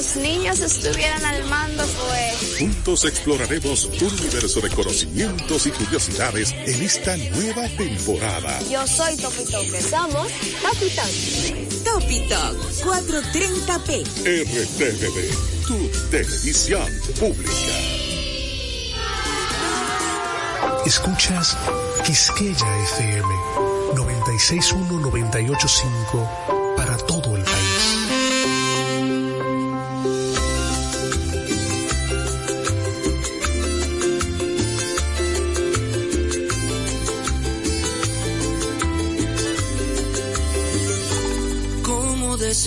los niños estuvieran al mando, pues. Juntos exploraremos un universo de conocimientos y curiosidades en esta nueva temporada. Yo soy Topi Somos Topi Topi 430p. RTVD, tu televisión pública. Escuchas Quisqueya FM 961-985 para todo el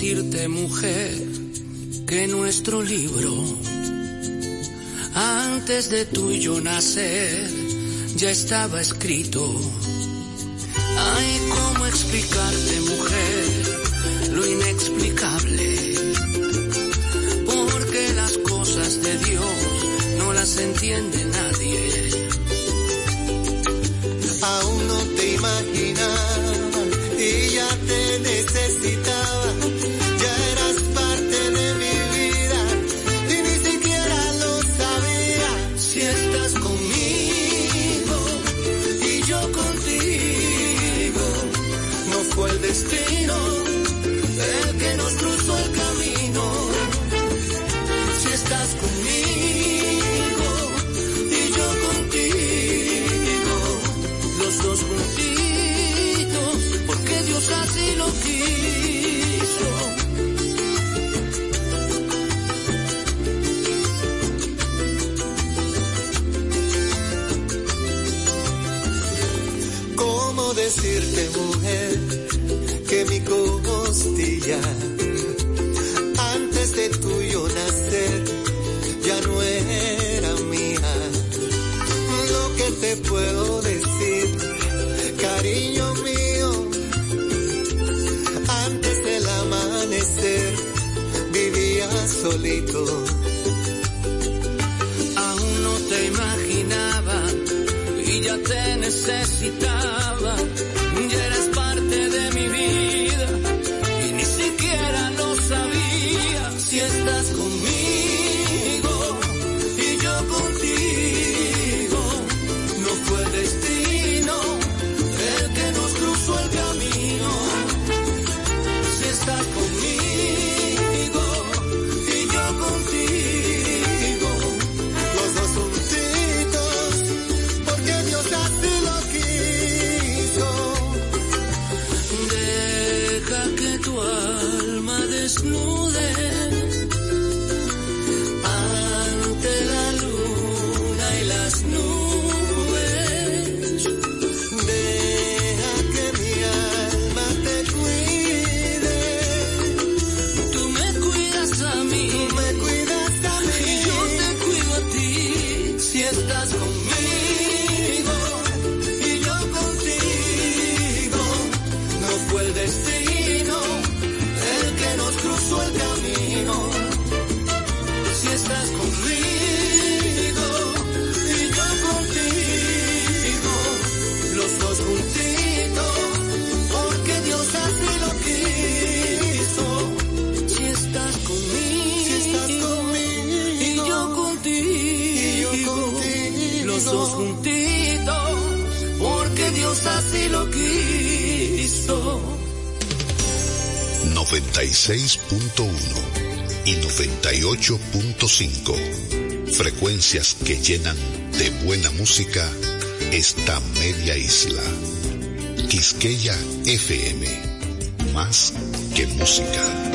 decirte, mujer, que nuestro libro, antes de tú y yo nacer, ya estaba escrito. Ay, ¿cómo explicarte, mujer, lo inexplicable? Porque las cosas de Dios no las entiende mi costilla. Antes de tuyo nacer, ya no era mía. Lo que te puedo decir, cariño mío, antes del amanecer, vivía solito. Aún no te imaginaba y ya te necesitaba 96.1 y 98.5. Frecuencias que llenan de buena música esta media isla. Quisqueya FM. Más que música.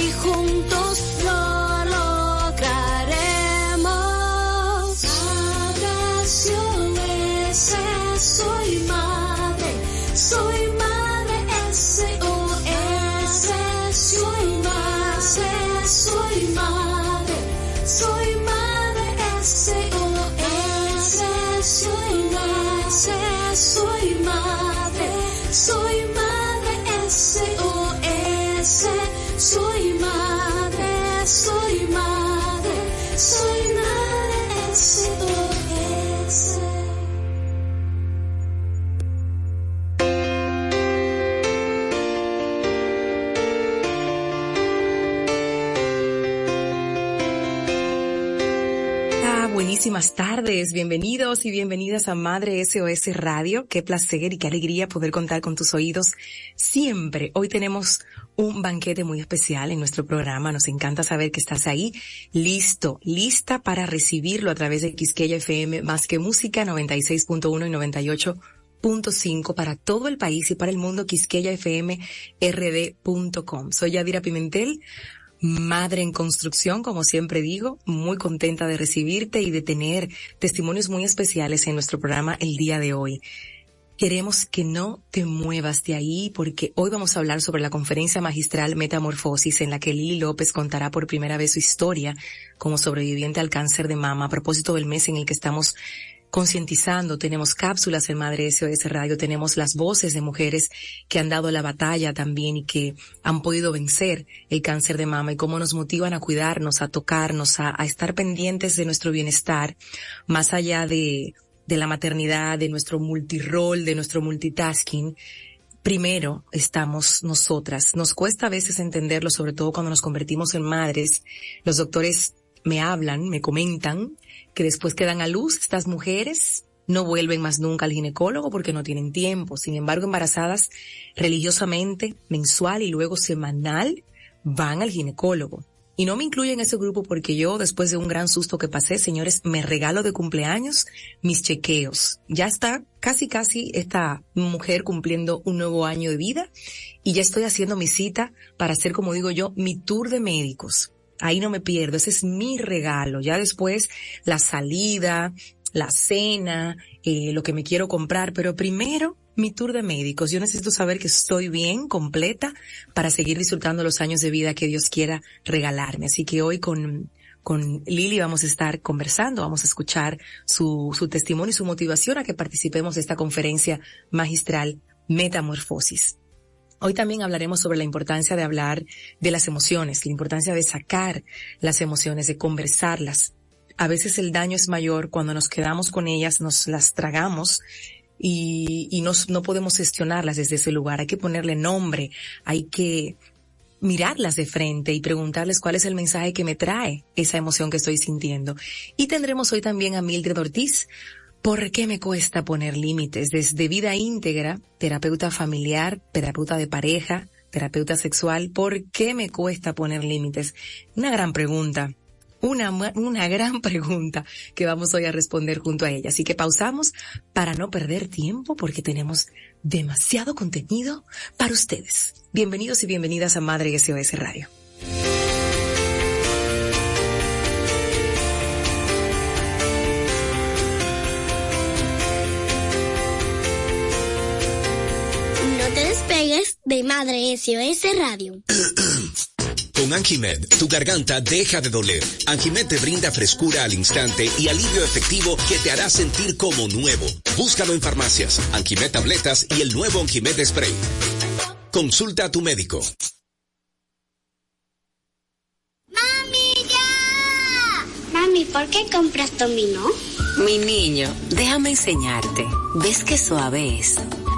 bienvenidos y bienvenidas a Madre SOS Radio. Qué placer y qué alegría poder contar con tus oídos siempre. Hoy tenemos un banquete muy especial en nuestro programa. Nos encanta saber que estás ahí, listo, lista para recibirlo a través de Quisqueya FM, más que música 96.1 y 98.5 para todo el país y para el mundo, Quisqueya FM, rd.com. Soy Yadira Pimentel madre en construcción, como siempre digo, muy contenta de recibirte y de tener testimonios muy especiales en nuestro programa el día de hoy. Queremos que no te muevas de ahí porque hoy vamos a hablar sobre la conferencia magistral Metamorfosis en la que Lili López contará por primera vez su historia como sobreviviente al cáncer de mama a propósito del mes en el que estamos concientizando, tenemos cápsulas en Madre SOS Radio, tenemos las voces de mujeres que han dado la batalla también y que han podido vencer el cáncer de mama y cómo nos motivan a cuidarnos, a tocarnos, a, estar pendientes de nuestro bienestar, más allá de, de la maternidad, de nuestro multirol, de nuestro multitasking. Primero estamos nosotras. Nos cuesta a veces entenderlo, sobre todo cuando nos convertimos en madres. Los doctores me hablan, me comentan que después que dan a luz estas mujeres no vuelven más nunca al ginecólogo porque no tienen tiempo. Sin embargo, embarazadas religiosamente, mensual y luego semanal, van al ginecólogo. Y no me incluyo en ese grupo porque yo, después de un gran susto que pasé, señores, me regalo de cumpleaños mis chequeos. Ya está casi casi esta mujer cumpliendo un nuevo año de vida y ya estoy haciendo mi cita para hacer, como digo yo, mi tour de médicos. Ahí no me pierdo, ese es mi regalo. Ya después la salida, la cena, eh, lo que me quiero comprar, pero primero mi tour de médicos. Yo necesito saber que estoy bien, completa, para seguir disfrutando los años de vida que Dios quiera regalarme. Así que hoy con, con Lili vamos a estar conversando, vamos a escuchar su, su testimonio y su motivación a que participemos de esta conferencia magistral Metamorfosis. Hoy también hablaremos sobre la importancia de hablar de las emociones, la importancia de sacar las emociones, de conversarlas. A veces el daño es mayor cuando nos quedamos con ellas, nos las tragamos y, nos, no podemos gestionarlas desde ese lugar. Hay que ponerle nombre, hay que mirarlas de frente y preguntarles cuál es el mensaje que me trae esa emoción que estoy sintiendo. Y tendremos hoy también a Mildred Ortiz, ¿Por qué me cuesta poner límites? Desde vida íntegra, terapeuta familiar, terapeuta de pareja, terapeuta sexual, ¿por qué me cuesta poner límites? Una gran pregunta. Una, una gran pregunta que vamos hoy a responder junto a ella. Así que pausamos para no perder tiempo porque tenemos demasiado contenido para ustedes. Bienvenidos y bienvenidas a Madre SOS Radio. De Madre SOS Radio. Con Anjimed, tu garganta deja de doler. Anjimed te brinda frescura al instante y alivio efectivo que te hará sentir como nuevo. Búscalo en farmacias, Anjimed tabletas y el nuevo Anjimed spray. Consulta a tu médico. ¡Mami, ya! Mami, ¿por qué compras dominó? Mi niño, déjame enseñarte. ¿Ves qué suave es?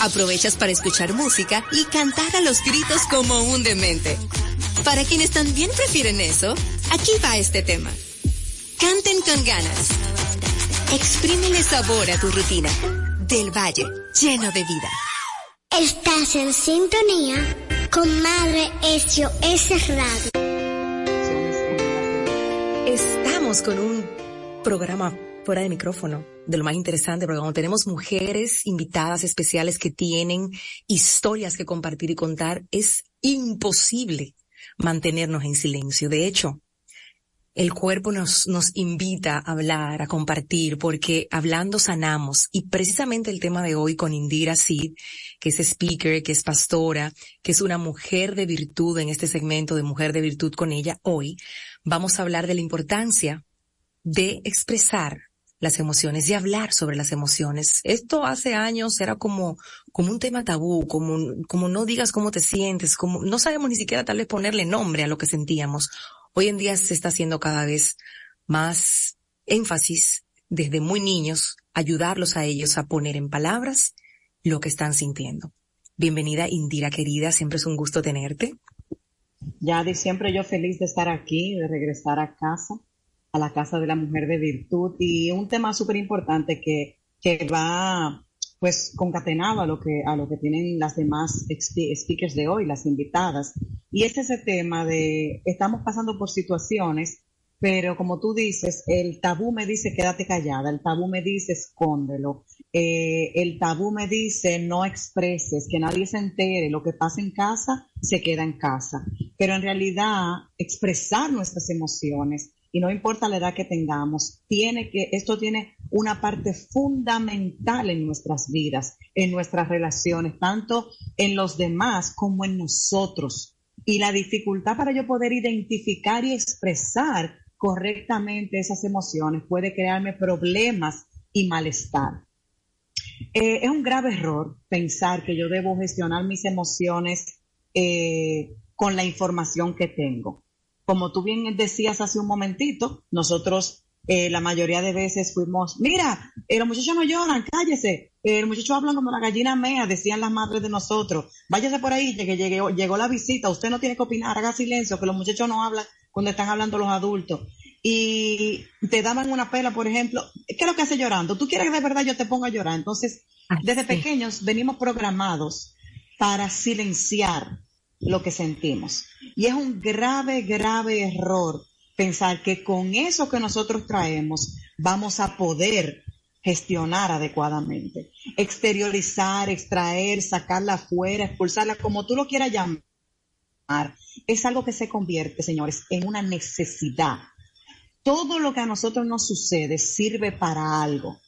Aprovechas para escuchar música y cantar a los gritos como un demente. Para quienes también prefieren eso, aquí va este tema. Canten con ganas. Exprímele sabor a tu rutina. Del Valle, lleno de vida. Estás en sintonía con Madre SOS Radio. Estamos con un programa fuera de micrófono, de lo más interesante, porque cuando tenemos mujeres invitadas especiales que tienen historias que compartir y contar, es imposible mantenernos en silencio. De hecho, el cuerpo nos, nos invita a hablar, a compartir, porque hablando sanamos. Y precisamente el tema de hoy con Indira Sid, que es speaker, que es pastora, que es una mujer de virtud en este segmento de Mujer de Virtud con ella, hoy vamos a hablar de la importancia de expresar las emociones y hablar sobre las emociones. Esto hace años era como, como un tema tabú, como, como no digas cómo te sientes, como no sabemos ni siquiera tal vez ponerle nombre a lo que sentíamos. Hoy en día se está haciendo cada vez más énfasis desde muy niños, ayudarlos a ellos a poner en palabras lo que están sintiendo. Bienvenida Indira querida, siempre es un gusto tenerte. Ya de siempre yo feliz de estar aquí, de regresar a casa, a la casa de la mujer de virtud y un tema súper importante que, que va pues concatenado a lo que a lo que tienen las demás speakers de hoy, las invitadas. Y es ese tema de estamos pasando por situaciones, pero como tú dices, el tabú me dice quédate callada, el tabú me dice escóndelo, eh, el tabú me dice no expreses, que nadie se entere, lo que pasa en casa se queda en casa. Pero en realidad expresar nuestras emociones, y no importa la edad que tengamos, tiene que, esto tiene una parte fundamental en nuestras vidas, en nuestras relaciones, tanto en los demás como en nosotros. Y la dificultad para yo poder identificar y expresar correctamente esas emociones puede crearme problemas y malestar. Eh, es un grave error pensar que yo debo gestionar mis emociones eh, con la información que tengo como tú bien decías hace un momentito, nosotros eh, la mayoría de veces fuimos, mira, eh, los muchachos no lloran, cállese, eh, los muchachos hablan como la gallina mea, decían las madres de nosotros, váyase por ahí, que llegó, llegó la visita, usted no tiene que opinar, haga silencio, que los muchachos no hablan cuando están hablando los adultos. Y te daban una pela, por ejemplo, ¿qué es lo que hace llorando? ¿Tú quieres que de verdad yo te ponga a llorar? Entonces, desde pequeños venimos programados para silenciar lo que sentimos. Y es un grave, grave error pensar que con eso que nosotros traemos vamos a poder gestionar adecuadamente, exteriorizar, extraer, sacarla afuera, expulsarla, como tú lo quieras llamar, es algo que se convierte, señores, en una necesidad. Todo lo que a nosotros nos sucede sirve para algo.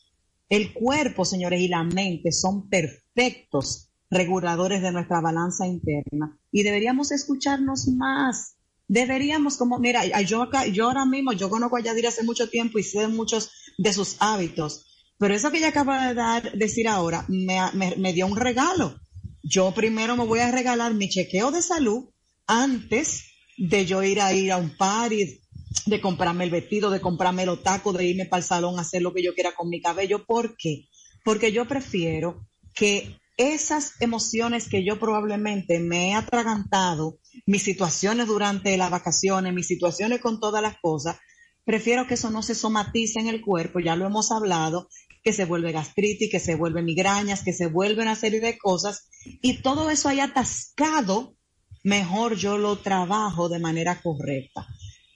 El cuerpo, señores, y la mente son perfectos reguladores de nuestra balanza interna y deberíamos escucharnos más. Deberíamos como, mira, yo acá, yo ahora mismo, yo conozco a Yadir hace mucho tiempo y sé muchos de sus hábitos, pero eso que ella acaba de dar, decir ahora me, me, dio un regalo. Yo primero me voy a regalar mi chequeo de salud antes de yo ir a ir a un party, de comprarme el vestido, de comprarme los tacos, de irme para el salón a hacer lo que yo quiera con mi cabello. ¿Por qué? Porque yo prefiero que esas emociones que yo probablemente me he atragantado, mis situaciones durante las vacaciones, mis situaciones con todas las cosas, prefiero que eso no se somatice en el cuerpo, ya lo hemos hablado, que se vuelve gastritis, que se vuelve migrañas, que se vuelve una serie de cosas, y todo eso haya atascado, mejor yo lo trabajo de manera correcta.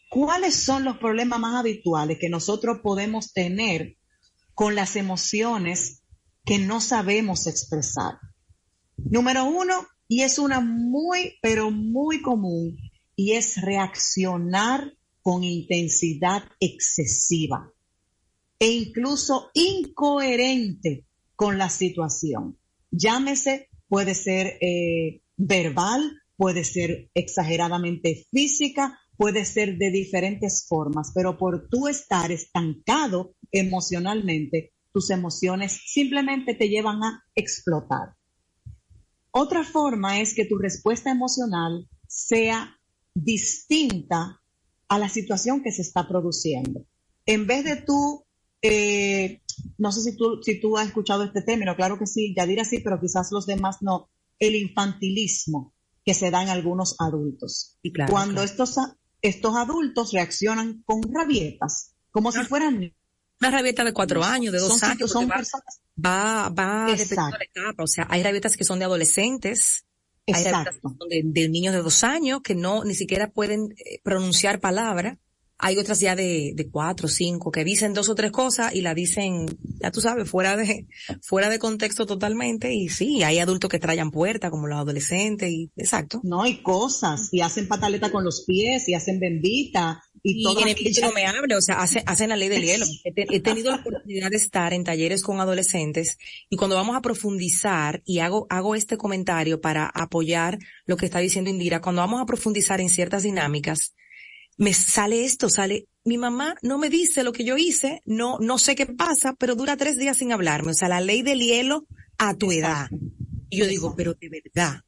¿Cuáles son los problemas más habituales que nosotros podemos tener con las emociones que no sabemos expresar. Número uno, y es una muy, pero muy común, y es reaccionar con intensidad excesiva e incluso incoherente con la situación. Llámese, puede ser eh, verbal, puede ser exageradamente física, puede ser de diferentes formas, pero por tú estar estancado emocionalmente, tus emociones simplemente te llevan a explotar. Otra forma es que tu respuesta emocional sea distinta a la situación que se está produciendo. En vez de tú eh, no sé si tú, si tú has escuchado este término, claro que sí, ya dirá sí, pero quizás los demás no, el infantilismo que se da en algunos adultos. Cuando Estos, estos adultos reaccionan con rabietas, como si fueran una rabieta de cuatro años, de dos años. Son va, va, va de la etapa. O sea, hay rabietas que son de adolescentes, hay rabietas que son de, de, niños de dos años que no, ni siquiera pueden eh, pronunciar palabra hay otras ya de, de cuatro, cinco, que dicen dos o tres cosas y la dicen, ya tú sabes, fuera de, fuera de contexto totalmente. Y sí, hay adultos que trayan puerta, como los adolescentes, y exacto. No, hay cosas, y hacen pataleta con los pies, y hacen bendita, y, todo. en el no me hable, o sea, hacen, hacen la ley del hielo. He, tenido la oportunidad de estar en talleres con adolescentes, y cuando vamos a profundizar, y hago, hago este comentario para apoyar lo que está diciendo Indira, cuando vamos a profundizar en ciertas dinámicas, me sale esto, sale, mi mamá no me dice lo que yo hice, no, no sé qué pasa, pero dura tres días sin hablarme. O sea, la ley del hielo a tu edad. Y yo digo, pero de verdad,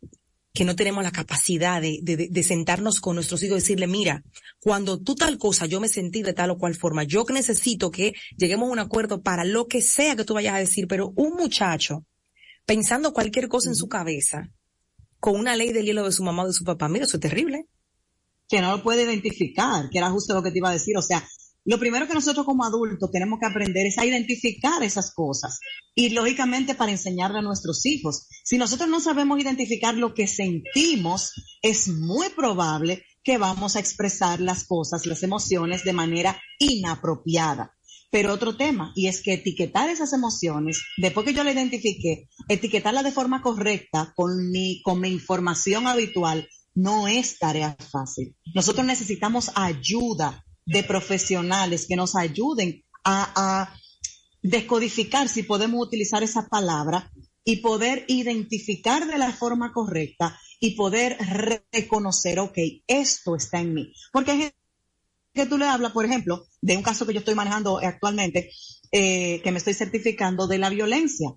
que no tenemos la capacidad de, de, de, sentarnos con nuestros hijos y decirle, mira, cuando tú tal cosa, yo me sentí de tal o cual forma, yo necesito que lleguemos a un acuerdo para lo que sea que tú vayas a decir, pero un muchacho, pensando cualquier cosa en su cabeza, con una ley del hielo de su mamá o de su papá, mira, eso es terrible que no lo puede identificar, que era justo lo que te iba a decir. O sea, lo primero que nosotros como adultos tenemos que aprender es a identificar esas cosas y lógicamente para enseñarle a nuestros hijos. Si nosotros no sabemos identificar lo que sentimos, es muy probable que vamos a expresar las cosas, las emociones de manera inapropiada. Pero otro tema, y es que etiquetar esas emociones, después que yo la identifique, etiquetarla de forma correcta con mi, con mi información habitual, no es tarea fácil. Nosotros necesitamos ayuda de profesionales que nos ayuden a, descodificar, si podemos utilizar esa palabra, y poder identificar de la forma correcta y poder reconocer, ok, esto está en mí. Porque hay gente que tú le hablas, por ejemplo, de un caso que yo estoy manejando actualmente, eh, que me estoy certificando de la violencia.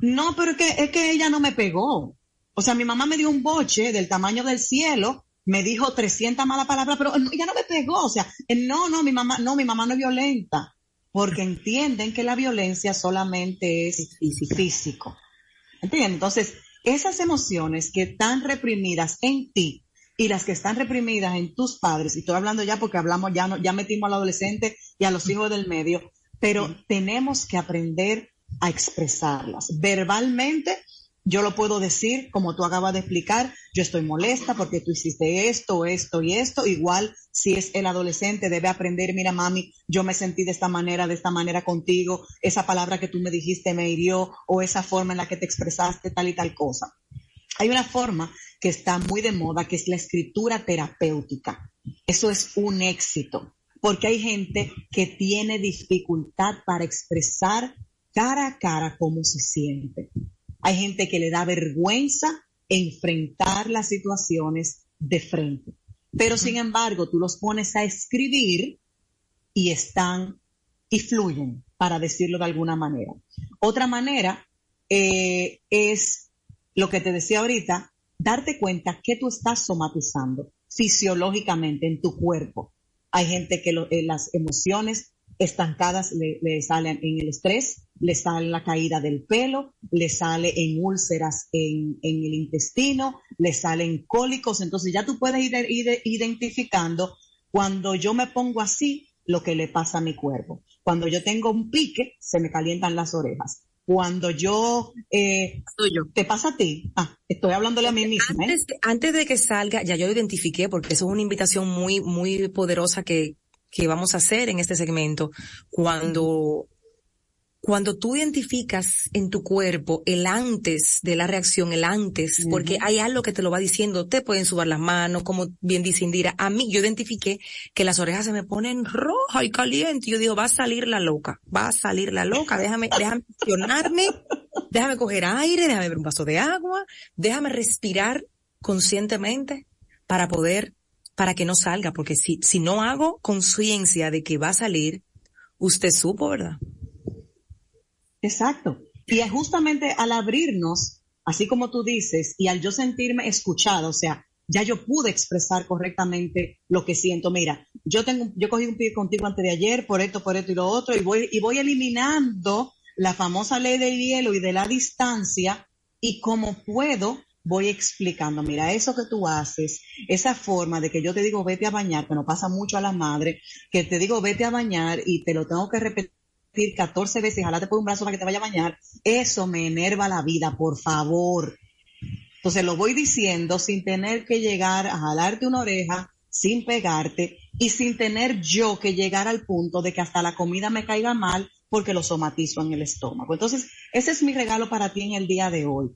No, pero es que, es que ella no me pegó. O sea, mi mamá me dio un boche del tamaño del cielo, me dijo 300 malas palabras, pero ella no me pegó. O sea, no, no, mi mamá, no, mi mamá no es violenta. Porque entienden que la violencia solamente es físico. ¿Entienden? Entonces, esas emociones que están reprimidas en ti y las que están reprimidas en tus padres, y estoy hablando ya porque hablamos, ya, no, ya metimos al adolescente y a los hijos del medio, pero tenemos que aprender a expresarlas verbalmente yo lo puedo decir, como tú acabas de explicar, yo estoy molesta porque tú hiciste esto, esto y esto. Igual, si es el adolescente, debe aprender, mira, mami, yo me sentí de esta manera, de esta manera contigo, esa palabra que tú me dijiste me hirió, o esa forma en la que te expresaste tal y tal cosa. Hay una forma que está muy de moda, que es la escritura terapéutica. Eso es un éxito, porque hay gente que tiene dificultad para expresar cara a cara cómo se siente. Hay gente que le da vergüenza enfrentar las situaciones de frente. Pero sin embargo, tú los pones a escribir y están y fluyen, para decirlo de alguna manera. Otra manera eh, es lo que te decía ahorita, darte cuenta que tú estás somatizando fisiológicamente en tu cuerpo. Hay gente que eh, las emociones estancadas le, salen en el estrés, le sale la caída del pelo, le sale en úlceras en, el intestino, le salen cólicos. Entonces ya tú puedes ir, identificando cuando yo me pongo así lo que le pasa a mi cuerpo. Cuando yo tengo un pique, se me calientan las orejas. Cuando yo, eh, te pasa a ti. Ah, estoy hablándole a mí misma. ¿eh? Antes, antes de que salga, ya yo lo identifiqué porque eso es una invitación muy, muy poderosa que, que vamos a hacer en este segmento, cuando, cuando tú identificas en tu cuerpo el antes de la reacción, el antes, porque hay algo que te lo va diciendo, te pueden subir las manos, como bien dice Indira, a mí yo identifiqué que las orejas se me ponen rojas y calientes, y yo digo, va a salir la loca, va a salir la loca, déjame, déjame accionarme, déjame coger aire, déjame ver un vaso de agua, déjame respirar conscientemente para poder para que no salga, porque si, si no hago conciencia de que va a salir, usted supo, ¿verdad? Exacto. Y es justamente al abrirnos, así como tú dices, y al yo sentirme escuchada, o sea, ya yo pude expresar correctamente lo que siento. Mira, yo tengo, yo cogí un pie contigo antes de ayer por esto, por esto y lo otro, y voy, y voy eliminando la famosa ley del hielo y de la distancia, y como puedo, voy explicando, mira, eso que tú haces, esa forma de que yo te digo vete a bañar, que no pasa mucho a la madre, que te digo vete a bañar y te lo tengo que repetir 14 veces, jalate por un brazo para que te vaya a bañar, eso me enerva la vida, por favor. Entonces lo voy diciendo sin tener que llegar a jalarte una oreja, sin pegarte y sin tener yo que llegar al punto de que hasta la comida me caiga mal porque lo somatizo en el estómago. Entonces, ese es mi regalo para ti en el día de hoy.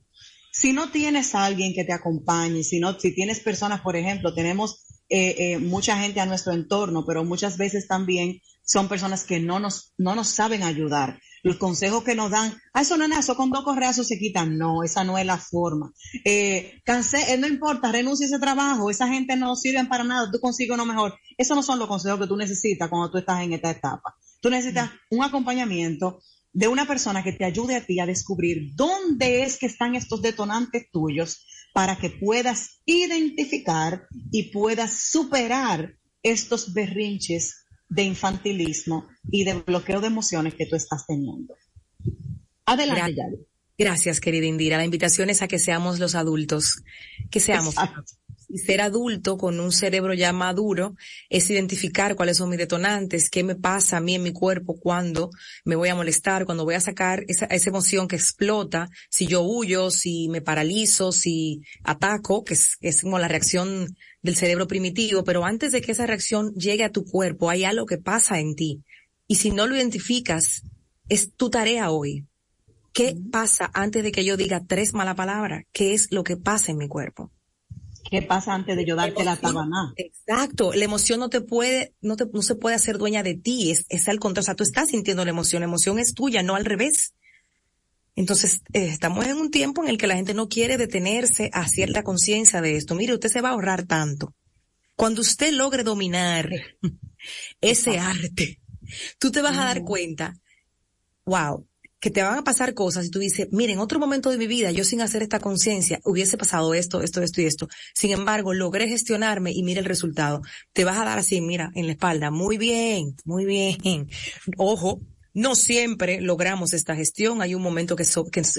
Si no tienes a alguien que te acompañe, si no, si tienes personas, por ejemplo, tenemos eh, eh, mucha gente a nuestro entorno, pero muchas veces también son personas que no nos, no nos saben ayudar. Los consejos que nos dan, ah, eso no es eso, con dos correazos se quitan. No, esa no es la forma. Eh, cansé, eh, no importa, renuncia a ese trabajo, esa gente no sirve para nada, tú consigues uno mejor. Esos no son los consejos que tú necesitas cuando tú estás en esta etapa. Tú necesitas mm. un acompañamiento de una persona que te ayude a ti a descubrir dónde es que están estos detonantes tuyos para que puedas identificar y puedas superar estos berrinches de infantilismo y de bloqueo de emociones que tú estás teniendo. Adelante, Yari. Gracias, querida Indira. La invitación es a que seamos los adultos, que seamos. Y ser adulto con un cerebro ya maduro es identificar cuáles son mis detonantes, qué me pasa a mí en mi cuerpo cuando me voy a molestar, cuando voy a sacar esa, esa emoción que explota, si yo huyo, si me paralizo, si ataco, que es, es como la reacción del cerebro primitivo, pero antes de que esa reacción llegue a tu cuerpo, hay algo que pasa en ti. Y si no lo identificas, es tu tarea hoy. ¿Qué pasa antes de que yo diga tres malas palabras? ¿Qué es lo que pasa en mi cuerpo? ¿Qué pasa antes de yo darte la tabana? Exacto. La emoción no te puede, no te, no se puede hacer dueña de ti. Es, es al contrario. O sea, tú estás sintiendo la emoción. La emoción es tuya, no al revés. Entonces, eh, estamos en un tiempo en el que la gente no quiere detenerse a cierta conciencia de esto. Mire, usted se va a ahorrar tanto. Cuando usted logre dominar ese arte, tú te vas a dar cuenta, wow, que te van a pasar cosas y tú dices, mire, en otro momento de mi vida, yo sin hacer esta conciencia, hubiese pasado esto, esto, esto y esto. Sin embargo, logré gestionarme y mire el resultado. Te vas a dar así, mira, en la espalda. Muy bien, muy bien. Ojo, no siempre logramos esta gestión, hay un momento que,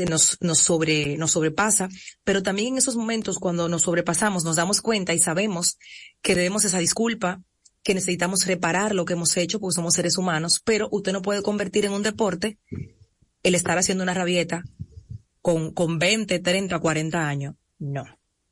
nos, nos, sobre, nos sobrepasa, pero también en esos momentos cuando nos sobrepasamos nos damos cuenta y sabemos que debemos esa disculpa, que necesitamos reparar lo que hemos hecho porque somos seres humanos, pero usted no puede convertir en un deporte el estar haciendo una rabieta con, con 20, 30, 40 años. No.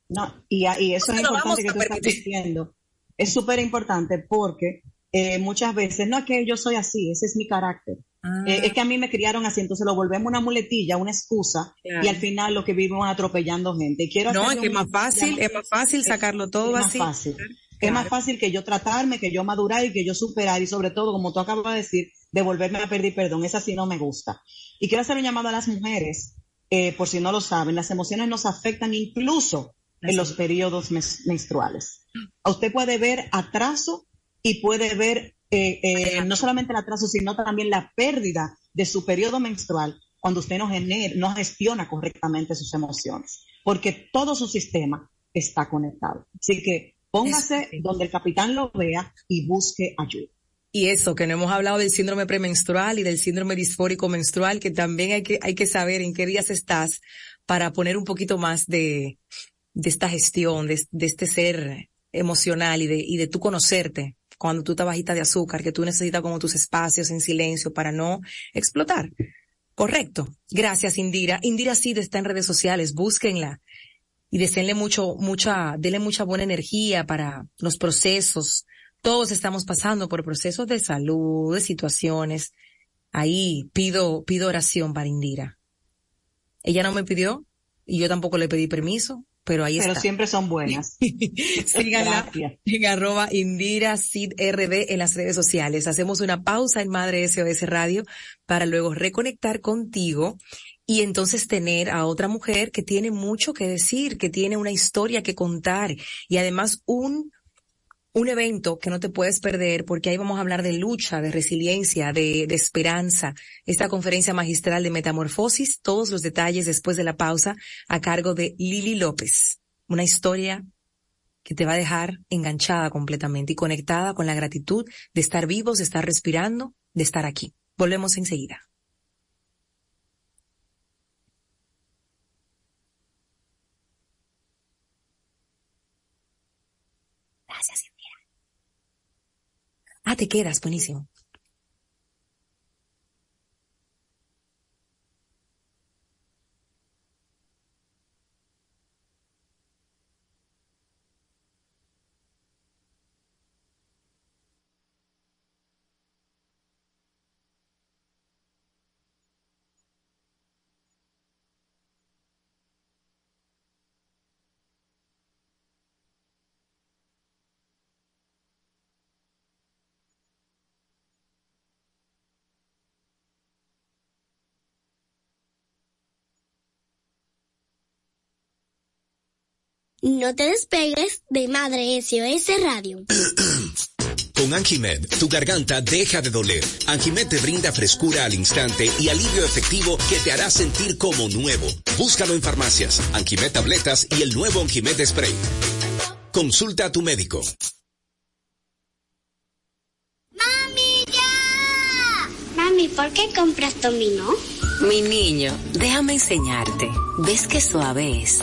No, y, y eso es importante que tú estás diciendo. Es súper importante porque eh, muchas veces, no es que yo soy así, ese es mi carácter. Eh, es que a mí me criaron así, entonces lo volvemos una muletilla, una excusa, y al final lo que vivimos atropellando gente. quiero no, es que es más fácil, es más fácil sacarlo todo es así. Más fácil. Es más fácil que yo tratarme, que yo madurar y que yo superar, y sobre todo, como tú acabas de decir, devolverme a pedir perdón. Esa sí no me gusta. Y quiero hacer un llamado a las mujeres, eh, por si no lo saben, las emociones nos afectan incluso en los periodos menstruales. Usted puede ver atraso y puede ver eh, eh, no solamente el atraso, sino también la pérdida de su periodo menstrual cuando usted no, genera, no gestiona correctamente sus emociones, porque todo su sistema está conectado. Así que póngase donde el capitán lo vea y busque ayuda. Y eso, que no hemos hablado del síndrome premenstrual y del síndrome disfórico menstrual, que también hay que, hay que saber en qué días estás para poner un poquito más de, de esta gestión, de, de este ser emocional y de, y de tú conocerte cuando tú estás bajita de azúcar, que tú necesitas como tus espacios en silencio para no explotar. Correcto. Gracias, Indira. Indira sí está en redes sociales, búsquenla y deseenle mucho, mucha, denle mucha buena energía para los procesos. Todos estamos pasando por procesos de salud, de situaciones. Ahí pido, pido oración para Indira. Ella no me pidió y yo tampoco le pedí permiso pero ahí pero siempre son buenas. Síganla en arroba Indira RD en las redes sociales. Hacemos una pausa en Madre SOS Radio para luego reconectar contigo y entonces tener a otra mujer que tiene mucho que decir, que tiene una historia que contar y además un un evento que no te puedes perder porque ahí vamos a hablar de lucha, de resiliencia, de, esperanza. Esta conferencia magistral de metamorfosis, todos los detalles después de la pausa a cargo de Lili López. Una historia que te va a dejar enganchada completamente y conectada con la gratitud de estar vivos, de estar respirando, de estar aquí. Volvemos enseguida. Gracias, Ah, te quedas, buenísimo. No te despegues de Madre SOS Radio. Con Anjimed, tu garganta deja de doler. Anjimed te brinda frescura al instante y alivio efectivo que te hará sentir como nuevo. Búscalo en farmacias, Anjimed tabletas y el nuevo Anjimed Spray. Consulta a tu médico. ¡Mami, ya! Mami, ¿por qué compras dominó? Mi niño, déjame enseñarte. ¿Ves qué suave es?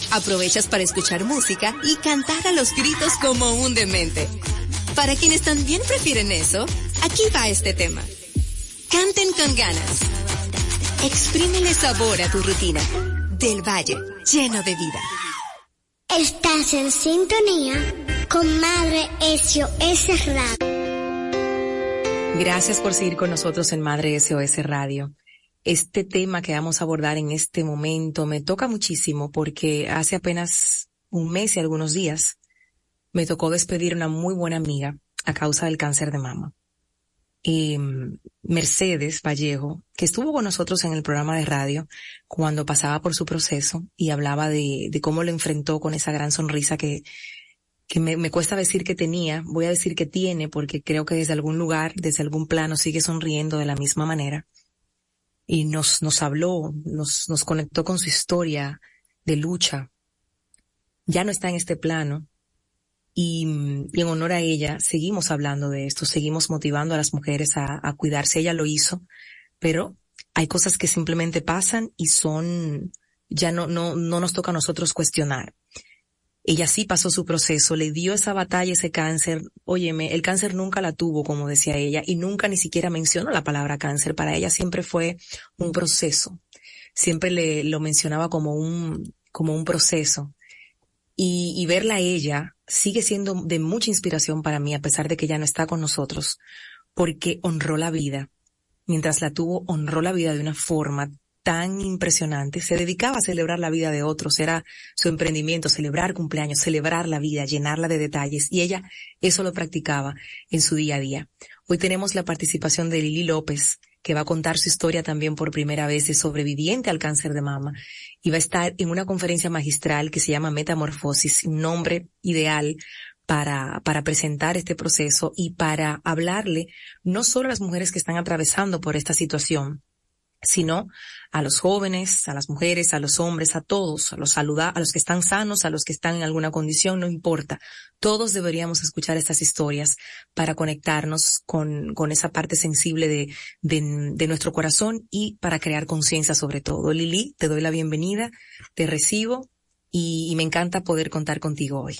Aprovechas para escuchar música y cantar a los gritos como un demente. Para quienes también prefieren eso, aquí va este tema. Canten con ganas. Exprímele sabor a tu rutina. Del Valle, lleno de vida. Estás en sintonía con Madre SOS Radio. Gracias por seguir con nosotros en Madre SOS Radio este tema que vamos a abordar en este momento me toca muchísimo porque hace apenas un mes y algunos días me tocó despedir una muy buena amiga a causa del cáncer de mama. Mm, Mercedes Vallejo, que estuvo con nosotros en el programa de radio cuando pasaba por su proceso y hablaba de, de cómo lo enfrentó con esa gran sonrisa que, que me, cuesta decir que tenía, voy a decir que tiene porque creo que desde algún lugar, desde algún plano sigue sonriendo de la misma manera y nos, nos habló, nos, nos conectó con su historia de lucha. Ya no está en este plano y, y, en honor a ella seguimos hablando de esto, seguimos motivando a las mujeres a, a cuidarse. Ella lo hizo, pero hay cosas que simplemente pasan y son, ya no, no, no nos toca a nosotros cuestionar. Ella sí pasó su proceso, le dio esa batalla, ese cáncer. Óyeme, el cáncer nunca la tuvo, como decía ella, y nunca ni siquiera mencionó la palabra cáncer. Para ella siempre fue un proceso. Siempre le lo mencionaba como un, como un proceso. Y, y verla a ella sigue siendo de mucha inspiración para mí, a pesar de que ya no está con nosotros, porque honró la vida. Mientras la tuvo, honró la vida de una forma tan impresionante. Se dedicaba a celebrar la vida de otros, era su emprendimiento, celebrar cumpleaños, celebrar la vida, llenarla de detalles. Y ella eso lo practicaba en su día a día. Hoy tenemos la participación de Lili López, que va a contar su historia también por primera vez de sobreviviente al cáncer de mama. Y va a estar en una conferencia magistral que se llama Metamorfosis, un nombre ideal para, para presentar este proceso y para hablarle no solo a las mujeres que están atravesando por esta situación, sino a los jóvenes, a las mujeres, a los hombres, a todos, a los saluda, a los que están sanos, a los que están en alguna condición, no importa. Todos deberíamos escuchar estas historias para conectarnos con, con esa parte sensible de, de, nuestro corazón y para crear conciencia sobre todo. Lili, te doy la bienvenida, te recibo y me encanta poder contar contigo hoy.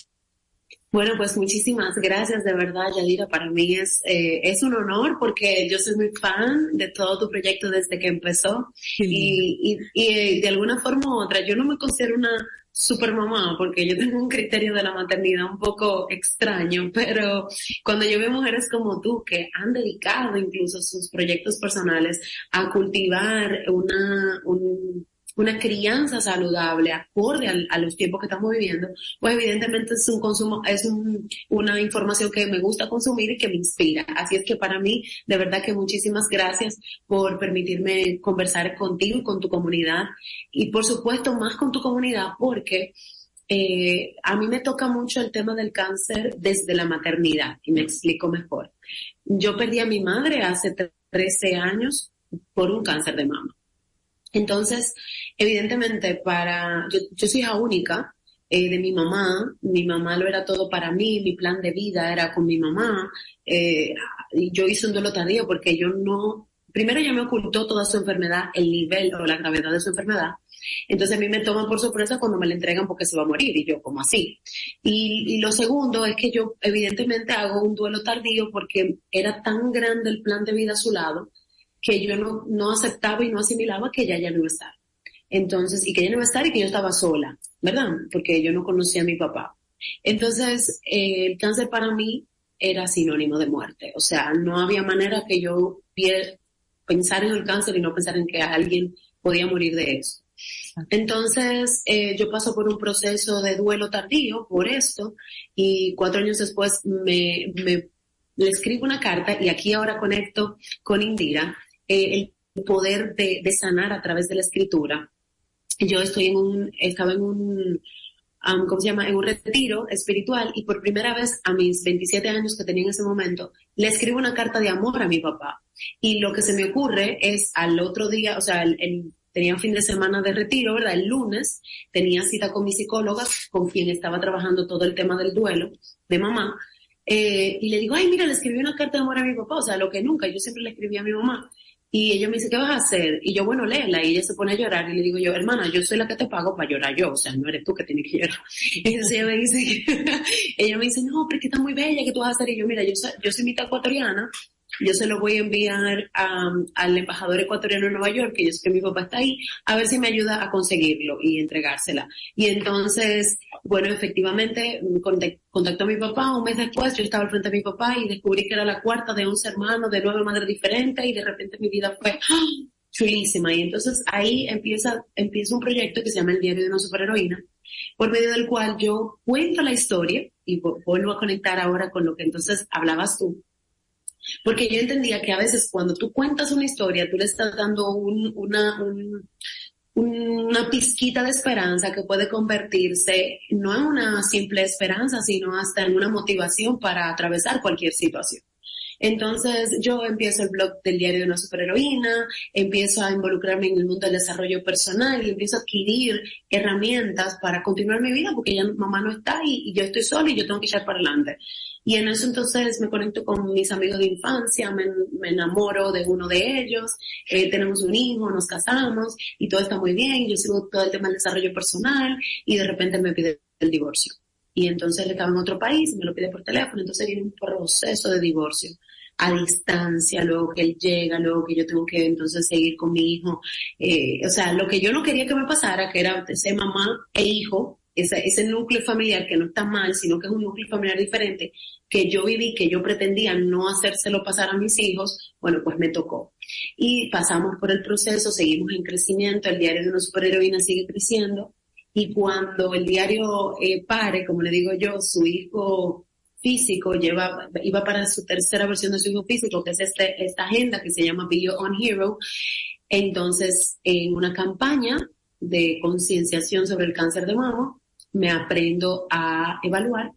Bueno, pues muchísimas gracias, de verdad, Yadira. Para mí es, eh, es un honor porque yo soy muy fan de todo tu proyecto desde que empezó y, y, y, de alguna forma u otra, yo no me considero una super mamá porque yo tengo un criterio de la maternidad un poco extraño, pero cuando yo veo mujeres como tú que han dedicado incluso sus proyectos personales a cultivar una, un, una crianza saludable, acorde a, los tiempos que estamos viviendo, pues evidentemente es un consumo, es una información que me gusta consumir y que me inspira. Así es que para mí, de verdad que muchísimas gracias por permitirme conversar contigo y con tu comunidad. Y por supuesto, más con tu comunidad, porque eh, a mí me toca mucho el tema del cáncer desde la maternidad, y me explico mejor. Yo perdí a mi madre hace 13 años por un cáncer de mama. Entonces, evidentemente, para, yo, yo soy hija única eh, de mi mamá, mi mamá lo era todo para mí, mi plan de vida era con mi mamá, eh, yo hice un duelo tardío porque yo no, primero ella me ocultó toda su enfermedad, el nivel o la gravedad de su enfermedad, entonces a mí me toman por sorpresa cuando me la entregan porque se va a morir y yo como así. Y, y, lo segundo es que yo evidentemente hago un duelo tardío porque era tan grande el plan de vida a su lado que yo no, no aceptaba y no asimilaba que ella ya no iba a estar. Entonces, y que ella no iba a estar y que yo estaba sola, ¿verdad? Porque yo no conocía a mi papá. Entonces, eh, el cáncer para mí era sinónimo de muerte. O sea, no había manera que yo pensar en el cáncer y no pensar en que alguien podía morir de eso. Entonces, eh, yo paso por un proceso de duelo tardío por esto y cuatro años después me, me le escribo una carta y aquí ahora conecto con Indira eh, el poder de, sanar a través de la escritura. Yo estoy en un, estaba en un, ¿cómo se llama? En un retiro espiritual y por primera vez a mis 27 años que tenía en ese momento, le escribo una carta de amor a mi papá. Y lo que se me ocurre es al otro día, o sea, el, tenía un fin de semana de retiro, ¿verdad? El lunes tenía cita con mi psicóloga, con quien estaba trabajando todo el tema del duelo de mamá. Eh, y le digo, ay, mira, le escribí una carta de amor a mi papá, o sea, lo que nunca, yo siempre le escribí a mi mamá. Y ella me dice, ¿qué vas a hacer? Y yo, bueno, léela. Y ella se pone a llorar y le digo yo, hermana, yo soy la que te pago para llorar yo. O sea, no eres tú que tienes que llorar. Y entonces ella me dice, ella me dice, no, pero es que está muy bella, ¿qué tú vas a hacer? Y yo, mira, yo, yo soy mitad ecuatoriana yo se lo voy a enviar al embajador ecuatoriano de Nueva York, que yo sé que mi papá está ahí, a ver si me ayuda a conseguirlo y entregársela. Y entonces, bueno, efectivamente, contactó a mi papá un mes después, yo estaba al frente de mi papá y descubrí que era la cuarta de once hermanos, de nueve madres diferentes y de repente mi vida fue ¡ah! chulísima. Y entonces ahí empieza, empieza un proyecto que se llama El Diario de una Superheroína, por medio del cual yo cuento la historia y vuelvo a conectar ahora con lo que entonces hablabas tú porque yo entendía que a veces cuando tú cuentas una historia, tú le estás dando una, una pizquita de esperanza que puede convertirse no en una simple esperanza, sino hasta en una motivación para atravesar cualquier situación. Entonces yo empiezo el blog del diario de una superheroína, empiezo a involucrarme en el mundo del desarrollo personal y empiezo a adquirir herramientas para continuar mi vida porque ya mamá no está y, y yo estoy sola y yo tengo que echar para adelante. Y en eso entonces me conecto con mis amigos de infancia, me, enamoro de uno de ellos, eh, tenemos un hijo, nos casamos y todo está muy bien, yo sigo todo el tema del desarrollo personal y de repente me pide el divorcio. Y entonces le estaba en otro país, me lo pide por teléfono, entonces viene un proceso de divorcio a distancia, luego que él llega, luego que yo tengo que entonces seguir con mi hijo. Eh, o sea, lo que yo no quería que me pasara, que era ser mamá e hijo, ese, ese núcleo familiar que no está mal, sino que es un núcleo familiar diferente, que yo viví, que yo pretendía no hacérselo pasar a mis hijos, bueno, pues me tocó. Y pasamos por el proceso, seguimos en crecimiento, el diario de una superheroína sigue creciendo, y cuando el diario eh, pare, como le digo yo, su hijo físico lleva, iba para su tercera versión de su hijo físico, que es este, esta agenda que se llama Video on Hero. Entonces, en una campaña de concienciación sobre el cáncer de mama, me aprendo a evaluar,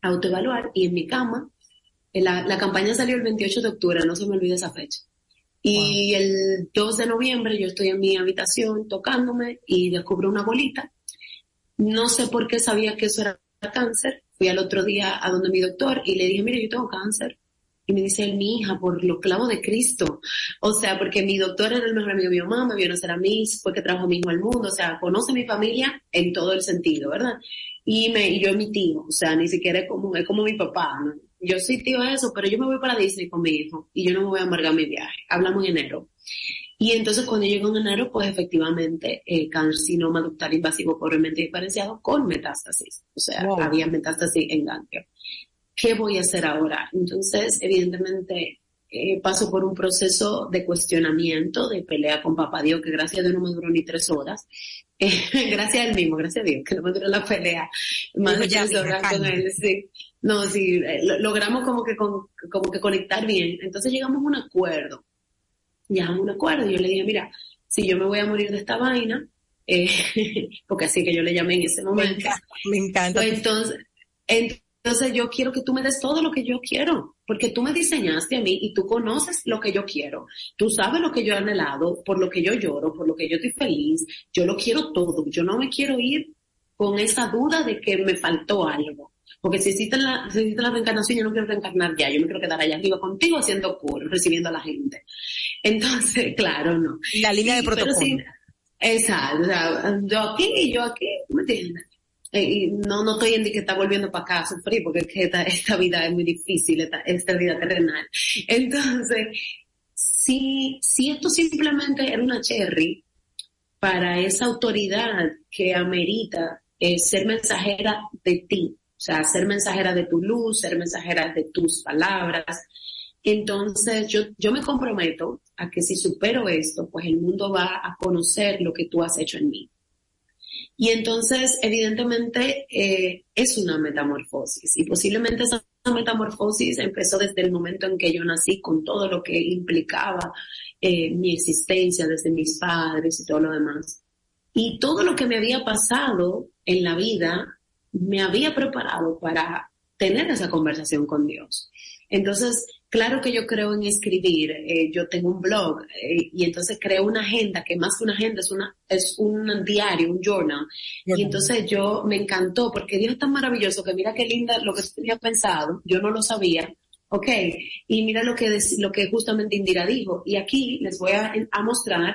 a autoevaluar y en mi cama, la, la campaña salió el 28 de octubre, no se me olvide esa fecha. Y el 2 de noviembre yo estoy en mi habitación tocándome y descubro una bolita. No sé por qué sabía que eso era cáncer. Fui al otro día a donde mi doctor y le dije, mire, yo tengo cáncer. Y me dice mi hija, por los clavos de Cristo. O sea, porque mi doctor era el mejor amigo de mi mamá, me vio nacer a mí, fue que trajo a mi hijo al mundo, o sea, conoce mi familia en todo el sentido, ¿verdad? Y me, y yo mi tío, o sea, ni siquiera es como, es como mi papá, ¿no? Yo sí tío eso, pero yo me voy para Disney con mi hijo y yo no me voy a amargar mi viaje. Hablamos en enero. Y entonces cuando llego en enero, pues efectivamente, eh, carcinoma ductal invasivo pobremente diferenciado con metástasis. O sea, había metástasis en ganglio. ¿Qué voy a hacer ahora? Entonces, evidentemente, eh, paso por un proceso de cuestionamiento, de pelea con papá Dios, que gracias a Dios no me duró ni tres horas. gracias a él mismo, gracias a Dios, que no me duró la pelea. Más de tres horas con él, sí. No, sí, eh, logramos como que, como que conectar bien. Entonces llegamos a un acuerdo. Llegamos a un acuerdo. Yo le dije, mira, si yo me voy a morir de esta vaina, eh, porque así que yo le llamé en ese momento. Me encanta. Pues entonces, entonces yo quiero que tú me des todo lo que yo quiero, porque tú me diseñaste a mí y tú conoces lo que yo quiero. Tú sabes lo que yo he anhelado, por lo que yo lloro, por lo que yo estoy feliz. Yo lo quiero todo. Yo no me quiero ir con esa duda de que me faltó algo. Porque si existe la, si existe la reencarnación, yo no quiero reencarnar ya, yo me quiero quedar allá arriba contigo haciendo cura, recibiendo a la gente. Entonces, claro, no. La línea de protocolo. exacto, o sea, yo aquí y yo aquí, ¿me entiendes? Eh, y no, no estoy en que está volviendo para acá a sufrir porque es que esta, esta vida es muy difícil, esta, esta vida terrenal. Entonces, si, si esto simplemente era una cherry para esa autoridad que amerita eh, ser mensajera de ti, o sea, ser mensajera de tu luz, ser mensajera de tus palabras, entonces yo, yo me comprometo a que si supero esto, pues el mundo va a conocer lo que tú has hecho en mí. Y entonces, evidentemente, eh, es una metamorfosis y posiblemente esa metamorfosis empezó desde el momento en que yo nací con todo lo que implicaba eh, mi existencia desde mis padres y todo lo demás. Y todo lo que me había pasado en la vida me había preparado para tener esa conversación con Dios. Entonces, Claro que yo creo en escribir, eh, yo tengo un blog eh, y entonces creo una agenda que más que una agenda es una es un diario, un journal. Y entonces yo me encantó porque Dios es tan maravilloso que mira qué linda lo que tenía pensado, yo no lo sabía, ok, y mira lo que lo que justamente Indira dijo. Y aquí les voy a, a mostrar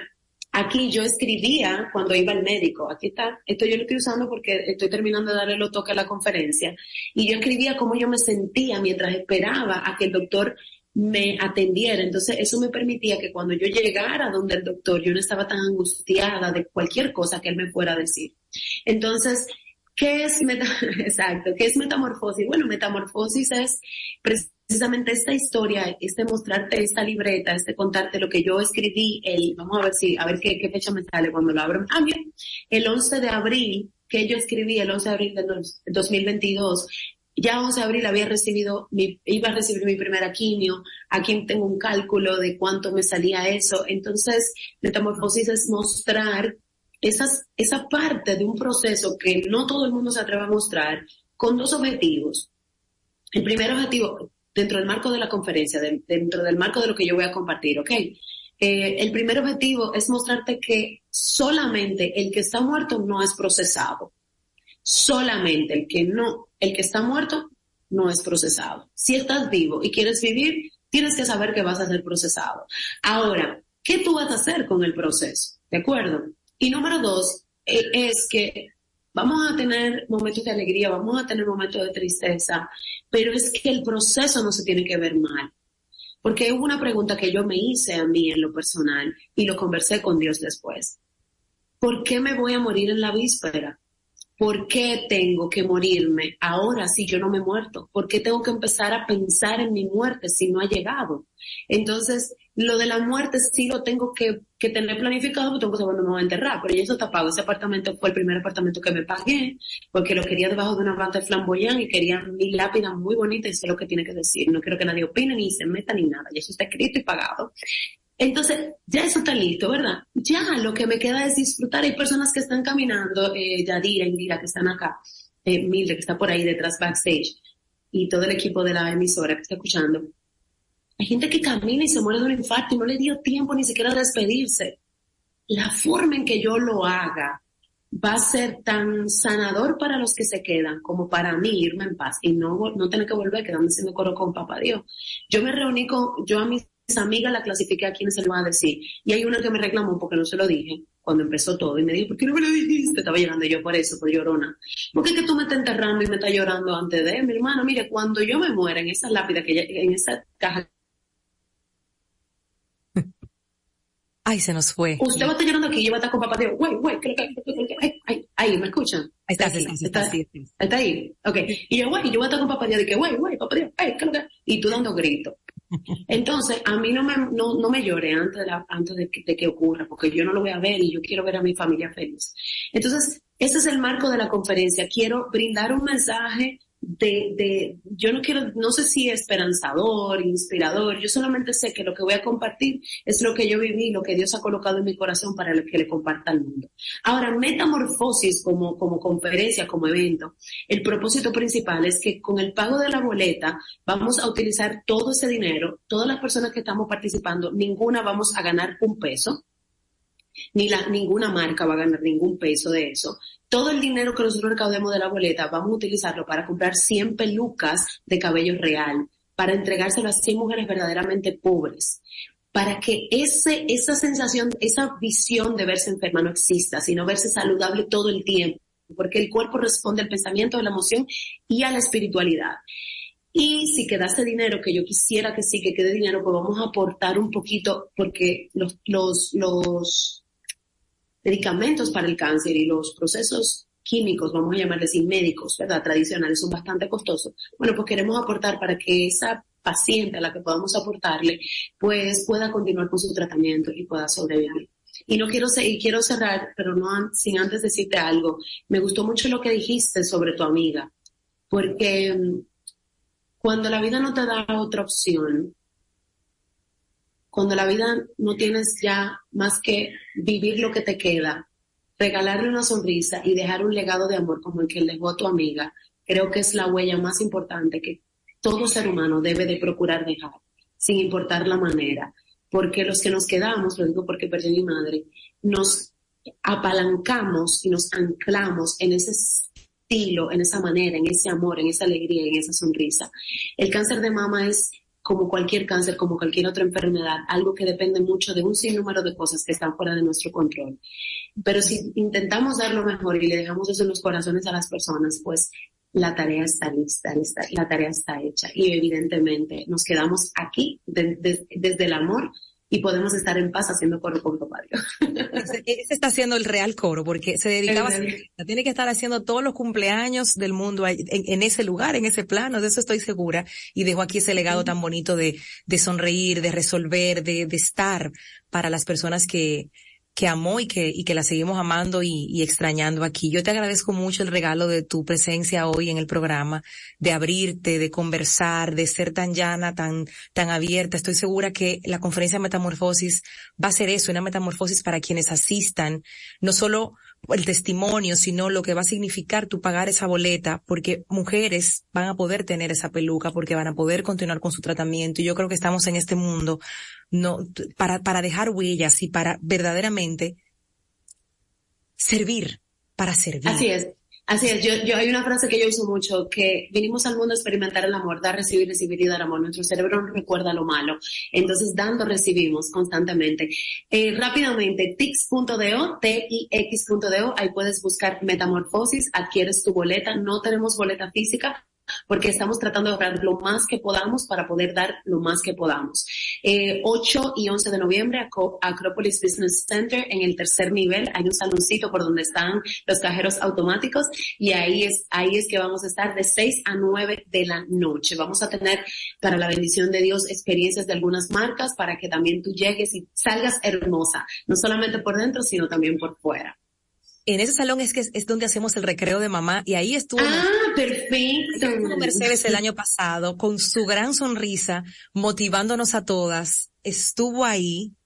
Aquí yo escribía cuando iba al médico. Aquí está. Esto yo lo estoy usando porque estoy terminando de darle lo toque a la conferencia. Y yo escribía cómo yo me sentía mientras esperaba a que el doctor me atendiera. Entonces eso me permitía que cuando yo llegara donde el doctor, yo no estaba tan angustiada de cualquier cosa que él me fuera a decir. Entonces, ¿qué es meta Exacto, ¿qué es metamorfosis? Bueno, metamorfosis es precisamente esta historia, este mostrarte esta libreta, este contarte lo que yo escribí, el, vamos a ver si, a ver qué, fecha me sale cuando lo abro. Ah, bien, el 11 de abril, que yo escribí el 11 de abril del 2022, ya 11 de abril había recibido, mi, iba a recibir mi primera quimio, aquí tengo un cálculo de cuánto me salía eso. Entonces, metamorfosis es mostrar esas, esa parte de un proceso que no todo el mundo se atreve a mostrar con dos objetivos. El primer objetivo, dentro del marco de la conferencia, dentro del marco de lo que yo voy a compartir, ¿ok? Eh, el primer objetivo es mostrarte que solamente el que está muerto no es procesado. Solamente el que no, el que está muerto no es procesado. Si estás vivo y quieres vivir, tienes que saber que vas a ser procesado. Ahora, ¿qué tú vas a hacer con el proceso? ¿De acuerdo? Y número dos, eh, es que Vamos a tener momentos de alegría, vamos a tener momentos de tristeza, pero es que el proceso no se tiene que ver mal. Porque hubo una pregunta que yo me hice a mí en lo personal y lo conversé con Dios después. ¿Por qué me voy a morir en la víspera? ¿Por qué tengo que morirme ahora si yo no me he muerto? ¿Por qué tengo que empezar a pensar en mi muerte si no ha llegado? Entonces, lo de la muerte sí lo tengo que, tener planificado porque tengo que saber dónde me voy a enterrar. Pero ya eso está pago. Ese apartamento fue el primer apartamento que me pagué porque lo quería debajo de una banda de flamboyán y quería mi lápida muy bonita y sé lo que tiene que decir. No quiero que nadie opine ni se meta ni nada. Y eso está escrito y pagado. Entonces, ya eso está listo, ¿verdad? Ya lo que me queda es disfrutar. Hay personas que están caminando, eh, Yadira, Indira, que están acá, eh, Mildred, que está por ahí detrás backstage, y todo el equipo de la emisora que está escuchando. Hay gente que camina y se muere de un infarto y no le dio tiempo ni siquiera de despedirse. La forma en que yo lo haga va a ser tan sanador para los que se quedan como para mí irme en paz y no, no tener que volver quedarme haciendo coro con papá Dios. Yo me reuní con, yo a mis amigas la clasifiqué a quienes se lo van a decir. Y hay una que me reclamó porque no se lo dije cuando empezó todo y me dijo, ¿por qué no me lo dijiste? Estaba llorando yo por eso, por llorona. ¿Por qué que tú me estás enterrando y me estás llorando antes de mi hermano? Mire, cuando yo me muera en esa lápida, que en esa caja Ay, se nos fue. Usted va a estar llorando aquí, yo voy a estar con papá Dios. Güey, güey, ahí, ahí, ¿me escuchan? Ahí está, está, está, está, ahí. Ok. Y yo, güey, yo voy a estar con papá Dios de que, güey, güey, papá Dios, ay, ¿qué Y tú dando gritos. Entonces, a mí no me, no, no me llore antes, de, la, antes de, que, de que ocurra, porque yo no lo voy a ver y yo quiero ver a mi familia feliz. Entonces, ese es el marco de la conferencia. Quiero brindar un mensaje de, de, yo no quiero, no sé si esperanzador, inspirador, yo solamente sé que lo que voy a compartir es lo que yo viví, lo que Dios ha colocado en mi corazón para que le comparta al mundo. Ahora, metamorfosis como, como conferencia, como evento, el propósito principal es que con el pago de la boleta vamos a utilizar todo ese dinero, todas las personas que estamos participando, ninguna vamos a ganar un peso, ni la, ninguna marca va a ganar ningún peso de eso. Todo el dinero que nosotros recaudemos de la boleta vamos a utilizarlo para comprar 100 pelucas de cabello real, para entregárselo a 100 mujeres verdaderamente pobres, para que ese, esa sensación, esa visión de verse enferma no exista, sino verse saludable todo el tiempo, porque el cuerpo responde al pensamiento, a la emoción y a la espiritualidad. Y si quedase dinero, que yo quisiera que sí, que quede dinero, pues vamos a aportar un poquito, porque los, los, los medicamentos para el cáncer y los procesos químicos, vamos a llamarles y médicos, ¿verdad? Tradicionales son bastante costosos. Bueno, pues queremos aportar para que esa paciente a la que podamos aportarle, pues pueda continuar con su tratamiento y pueda sobrevivir. Y no quiero, y quiero cerrar, pero no sin antes decirte algo. Me gustó mucho lo que dijiste sobre tu amiga, porque mm, cuando la vida no te da otra opción, cuando la vida no tienes ya más que vivir lo que te queda, regalarle una sonrisa y dejar un legado de amor como el que dejó a tu amiga, creo que es la huella más importante que todo ser humano debe de procurar dejar, sin importar la manera. Porque los que nos quedamos, lo digo porque perdí mi madre, nos apalancamos y nos anclamos en ese estilo, en esa manera, en ese amor, en esa alegría, en esa sonrisa. El cáncer de mama es como cualquier cáncer, como cualquier otra enfermedad, algo que depende mucho de un sinnúmero de cosas que están fuera de nuestro control. Pero si intentamos dar lo mejor y le dejamos eso en los corazones a las personas, pues la tarea está lista, la tarea está hecha. Y evidentemente nos quedamos aquí desde el amor y podemos estar en paz haciendo coro con papá Ese está haciendo el real coro porque se dedicaba a tiene que estar haciendo todos los cumpleaños del mundo en, ese lugar, en ese plano, de eso estoy segura. Y dejo aquí ese legado tan bonito de, de sonreír, de resolver, de, de estar para las personas que, que amó y que, y que la seguimos amando y, y, extrañando aquí. Yo te agradezco mucho el regalo de tu presencia hoy en el programa, de abrirte, de conversar, de ser tan llana, tan, tan abierta. Estoy segura que la conferencia Metamorfosis va a ser eso, una metamorfosis para quienes asistan, no solo el testimonio, sino lo que va a significar tu pagar esa boleta, porque mujeres van a poder tener esa peluca, porque van a poder continuar con su tratamiento. Y yo creo que estamos en este mundo no, para, para dejar huellas y para verdaderamente servir, para servir. Así es. Así es, yo, yo hay una frase que yo uso mucho, que vinimos al mundo a experimentar el amor, dar, recibir, recibir y dar amor. Nuestro cerebro no recuerda lo malo. Entonces, dando, recibimos constantemente. Eh, rápidamente, tix.do, T-I-X.do, ahí puedes buscar metamorfosis, adquieres tu boleta. No tenemos boleta física, porque estamos tratando de ahorrar lo más que podamos para poder dar lo más que podamos. Eh, 8 y 11 de noviembre, Acropolis Business Center, en el tercer nivel, hay un saloncito por donde están los cajeros automáticos y ahí es, ahí es que vamos a estar de 6 a 9 de la noche. Vamos a tener, para la bendición de Dios, experiencias de algunas marcas para que también tú llegues y salgas hermosa, no solamente por dentro, sino también por fuera en ese salón es que es, donde hacemos el recreo de mamá y ahí estuvo. Ah, perfecto. Mercedes el año pasado con su gran sonrisa motivándonos a todas. Estuvo ahí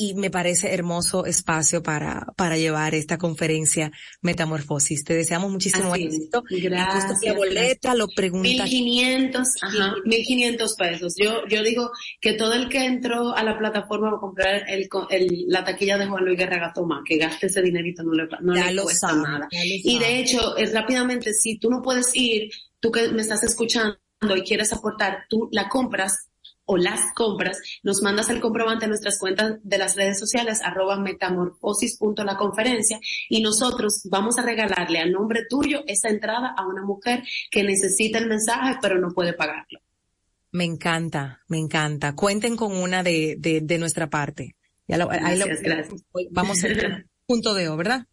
y me parece hermoso espacio para, para llevar esta conferencia Metamorfosis. Te deseamos muchísimo éxito. Gracias. La boleta lo pregunta. 1500, ajá, 1500 pesos. Yo, yo digo que todo el que entró a la plataforma va a comprar el, el, la taquilla de Juan Luis Guerra Gatoma, que gaste ese dinerito, no le, no le cuesta nada. Y de hecho, es rápidamente, si tú no puedes ir, tú que me estás escuchando y quieres aportar, tú la compras o las compras, nos mandas el comprobante a nuestras cuentas de las redes sociales, arroba metamorfosis.laconferencia, y nosotros vamos a regalarle a nombre tuyo esa entrada a una mujer que necesita el mensaje pero no puede pagarlo. Me encanta, me encanta. Cuenten con una de, de, nuestra parte. Ya lo, gracias, gracias. Vamos a punto de O, ¿verdad?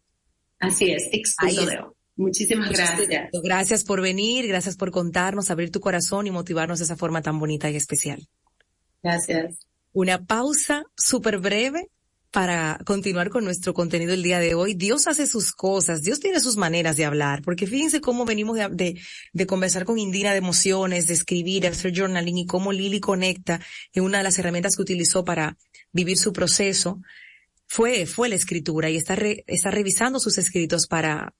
Así es, punto Muchísimas gracias. Gracias por venir, gracias por contarnos, abrir tu corazón y motivarnos de esa forma tan bonita y especial. Gracias. Una pausa súper breve para continuar con nuestro contenido el día de hoy. Dios hace sus cosas, Dios tiene sus maneras de hablar, porque fíjense cómo venimos de, de, conversar con Indira de emociones, de escribir, hacer journaling y cómo Lili conecta en una de las herramientas que utilizó para vivir su proceso. Fue, fue la escritura y está, está revisando sus escritos para,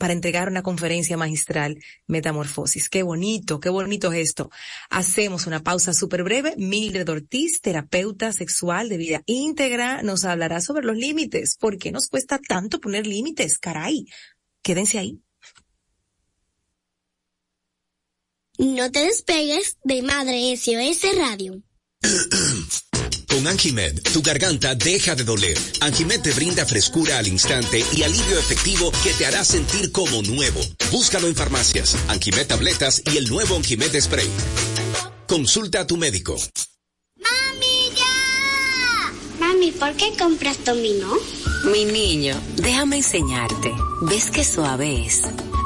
para entregar una conferencia magistral Metamorfosis. Qué bonito, qué bonito es esto. Hacemos una pausa súper breve. Mildred Ortiz, terapeuta sexual de vida íntegra, nos hablará sobre los límites. ¿Por qué nos cuesta tanto poner límites? Caray, quédense ahí. No te despegues de Madre SOS Radio. Con Anjimed, tu garganta deja de doler. Anjimed te brinda frescura al instante y alivio efectivo que te hará sentir como nuevo. Búscalo en farmacias, Anjimed tabletas y el nuevo Anjimed spray. Consulta a tu médico. ¡Mami, ya! Mami, ¿por qué compras dominó? Mi niño, déjame enseñarte. ¿Ves qué suave es?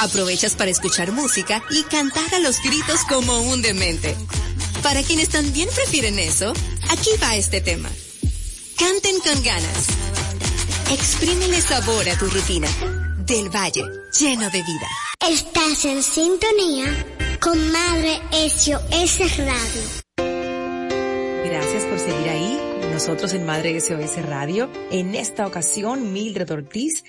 Aprovechas para escuchar música y cantar a los gritos como un demente. Para quienes también prefieren eso, aquí va este tema. Canten con ganas. Exprímele sabor a tu rutina. Del Valle, lleno de vida. Estás en sintonía con Madre SOS Radio. Gracias por seguir ahí. Nosotros en Madre SOS Radio. En esta ocasión, Mildred Ortiz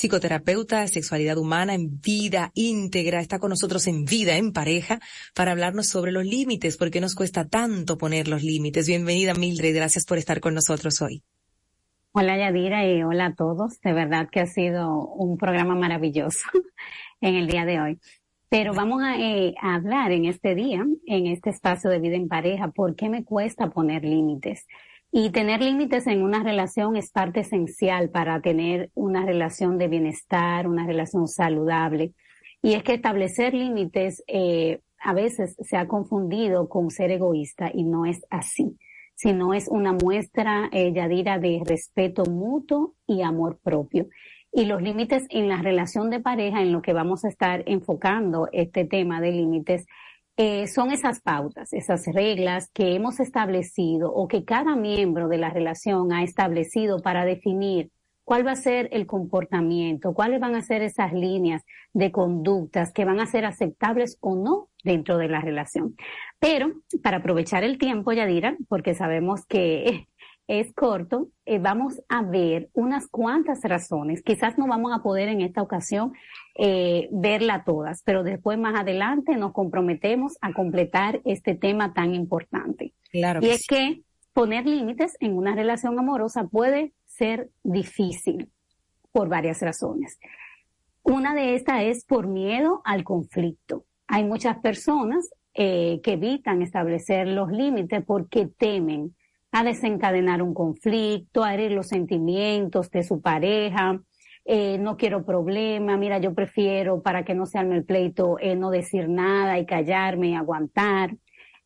psicoterapeuta de sexualidad humana en vida íntegra, está con nosotros en vida, en pareja, para hablarnos sobre los límites, por qué nos cuesta tanto poner los límites. Bienvenida Mildred, gracias por estar con nosotros hoy. Hola Yadira y hola a todos. De verdad que ha sido un programa maravilloso en el día de hoy. Pero vamos a, eh, a hablar en este día, en este espacio de vida en pareja, por qué me cuesta poner límites. Y tener límites en una relación es parte esencial para tener una relación de bienestar, una relación saludable. Y es que establecer límites eh, a veces se ha confundido con ser egoísta y no es así, sino es una muestra, eh, Yadira, de respeto mutuo y amor propio. Y los límites en la relación de pareja, en lo que vamos a estar enfocando este tema de límites, eh, son esas pautas, esas reglas que hemos establecido o que cada miembro de la relación ha establecido para definir cuál va a ser el comportamiento, cuáles van a ser esas líneas de conductas que van a ser aceptables o no dentro de la relación. Pero para aprovechar el tiempo, Yadira, porque sabemos que es corto, eh, vamos a ver unas cuantas razones. Quizás no vamos a poder en esta ocasión eh, verla todas, pero después más adelante nos comprometemos a completar este tema tan importante. Claro. Y es que poner límites en una relación amorosa puede ser difícil por varias razones. Una de estas es por miedo al conflicto. Hay muchas personas eh, que evitan establecer los límites porque temen a desencadenar un conflicto, a herir los sentimientos de su pareja, eh, no quiero problema, mira, yo prefiero para que no se arme el pleito eh, no decir nada y callarme y aguantar.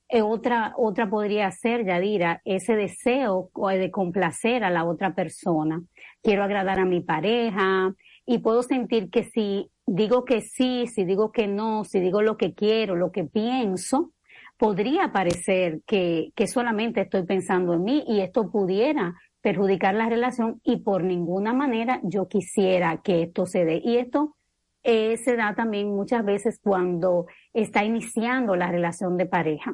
Eh, otra, otra podría ser, Yadira, ese deseo de complacer a la otra persona. Quiero agradar a mi pareja y puedo sentir que si digo que sí, si digo que no, si digo lo que quiero, lo que pienso, podría parecer que, que solamente estoy pensando en mí y esto pudiera perjudicar la relación y por ninguna manera yo quisiera que esto se dé. Y esto eh, se da también muchas veces cuando está iniciando la relación de pareja.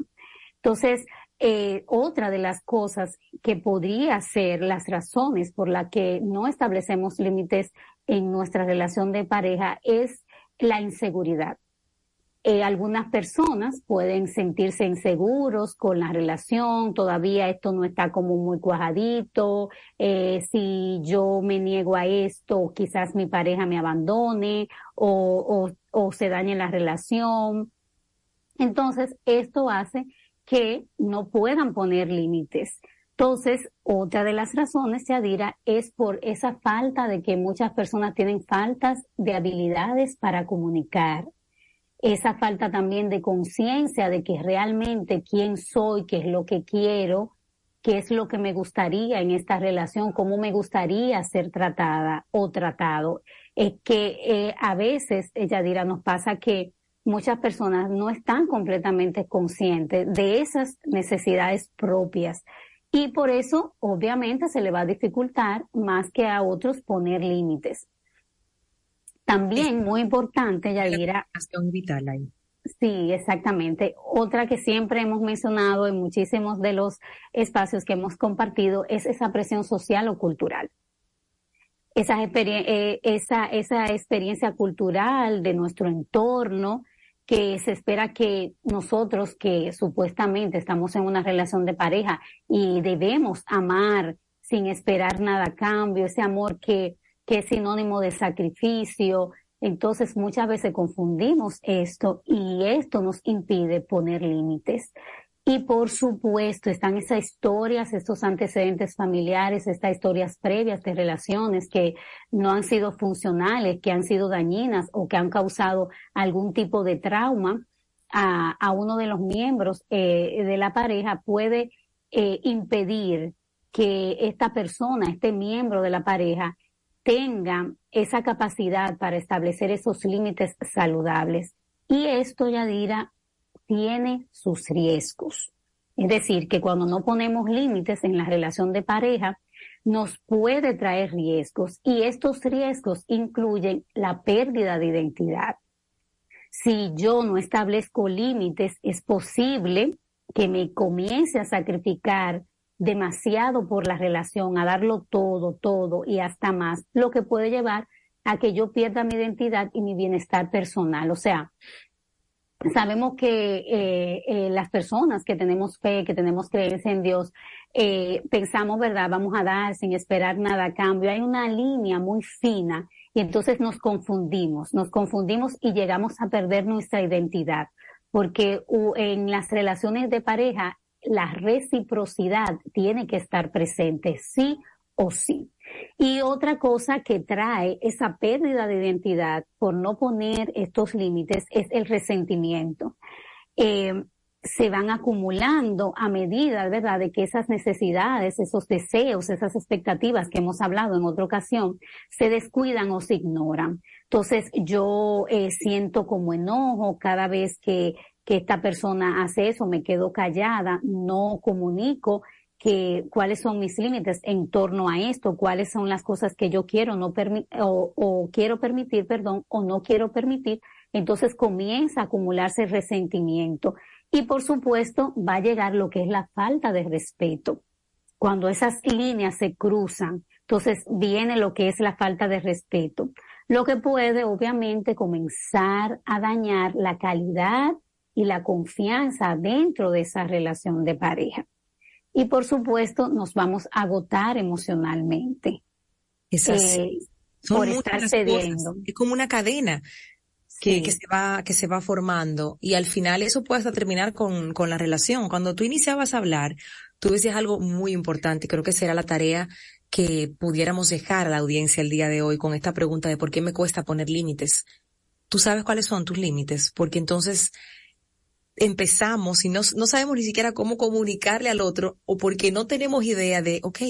Entonces, eh, otra de las cosas que podría ser las razones por las que no establecemos límites en nuestra relación de pareja es la inseguridad. Eh, algunas personas pueden sentirse inseguros con la relación, todavía esto no está como muy cuajadito, eh, si yo me niego a esto, quizás mi pareja me abandone o, se dañe la relación. Entonces, esto hace que no puedan poner límites Entonces, otra de las razones, Yadira, es por esa falta de que muchas personas tienen faltas de habilidades para comunicar. Esa falta también de conciencia de que realmente quién soy, qué es lo que quiero, qué es lo que me gustaría en esta relación, cómo me gustaría ser tratada o tratado. Es que eh, a veces, Yadira, nos pasa que muchas personas no están completamente conscientes de esas necesidades propias y por eso, obviamente, se le va a dificultar más que a otros poner límites. También, muy importante, Yadira. vital ahí. Sí, exactamente. Otra que siempre hemos mencionado en muchísimos de los espacios que hemos compartido es esa presión social o cultural. Esa, eh, esa, esa experiencia cultural de nuestro entorno, que se espera que nosotros que supuestamente estamos en una relación de pareja y debemos amar sin esperar nada a cambio, ese amor que, que es sinónimo de sacrificio. Entonces muchas veces confundimos esto y esto nos impide poner límites. Y por supuesto están esas historias, estos antecedentes familiares, estas historias previas de relaciones que no han sido funcionales, que han sido dañinas o que han causado algún tipo de trauma a, uno de los miembros eh, de la pareja puede eh, impedir que esta persona, este miembro de la pareja, tenga esa capacidad para establecer esos límites saludables. Y esto, Yadira, tiene sus riesgos. Es decir, que cuando no ponemos límites en la relación de pareja, nos puede traer riesgos y estos riesgos incluyen la pérdida de identidad. Si yo no establezco límites, es posible que me comience a sacrificar demasiado por la relación, a darlo todo, todo y hasta más, lo que puede llevar a que yo pierda mi identidad y mi bienestar personal. O sea, Sabemos que eh, eh, las personas que tenemos fe, que tenemos creencia en Dios, eh, pensamos, ¿verdad? Vamos a dar sin esperar nada a cambio. Hay una línea muy fina y entonces nos confundimos, nos confundimos y llegamos a perder nuestra identidad. Porque en las relaciones de pareja, la reciprocidad tiene que estar presente, sí o sí. Y otra cosa que trae esa pérdida de identidad por no poner estos límites es el resentimiento. Eh, se van acumulando a medida, ¿verdad?, de que esas necesidades, esos deseos, esas expectativas que hemos hablado en otra ocasión, se descuidan o se ignoran. Entonces yo eh, siento como enojo cada vez que, que esta persona hace eso, me quedo callada, no comunico que cuáles son mis límites en torno a esto, cuáles son las cosas que yo quiero no o, o quiero permitir, perdón, o no quiero permitir, entonces comienza a acumularse resentimiento y por supuesto va a llegar lo que es la falta de respeto. Cuando esas líneas se cruzan, entonces viene lo que es la falta de respeto, lo que puede obviamente comenzar a dañar la calidad y la confianza dentro de esa relación de pareja y por supuesto nos vamos a agotar emocionalmente. Es así. Eh, por estar cediendo. Es como una cadena que, que, se va, que se va formando y al final eso puede hasta terminar con, con la relación. Cuando tú iniciabas a hablar, tú decías algo muy importante, creo que será la tarea que pudiéramos dejar a la audiencia el día de hoy con esta pregunta de por qué me cuesta poner límites. Tú sabes cuáles son tus límites, porque entonces empezamos y no, no sabemos ni siquiera cómo comunicarle al otro o porque no tenemos idea de, ok,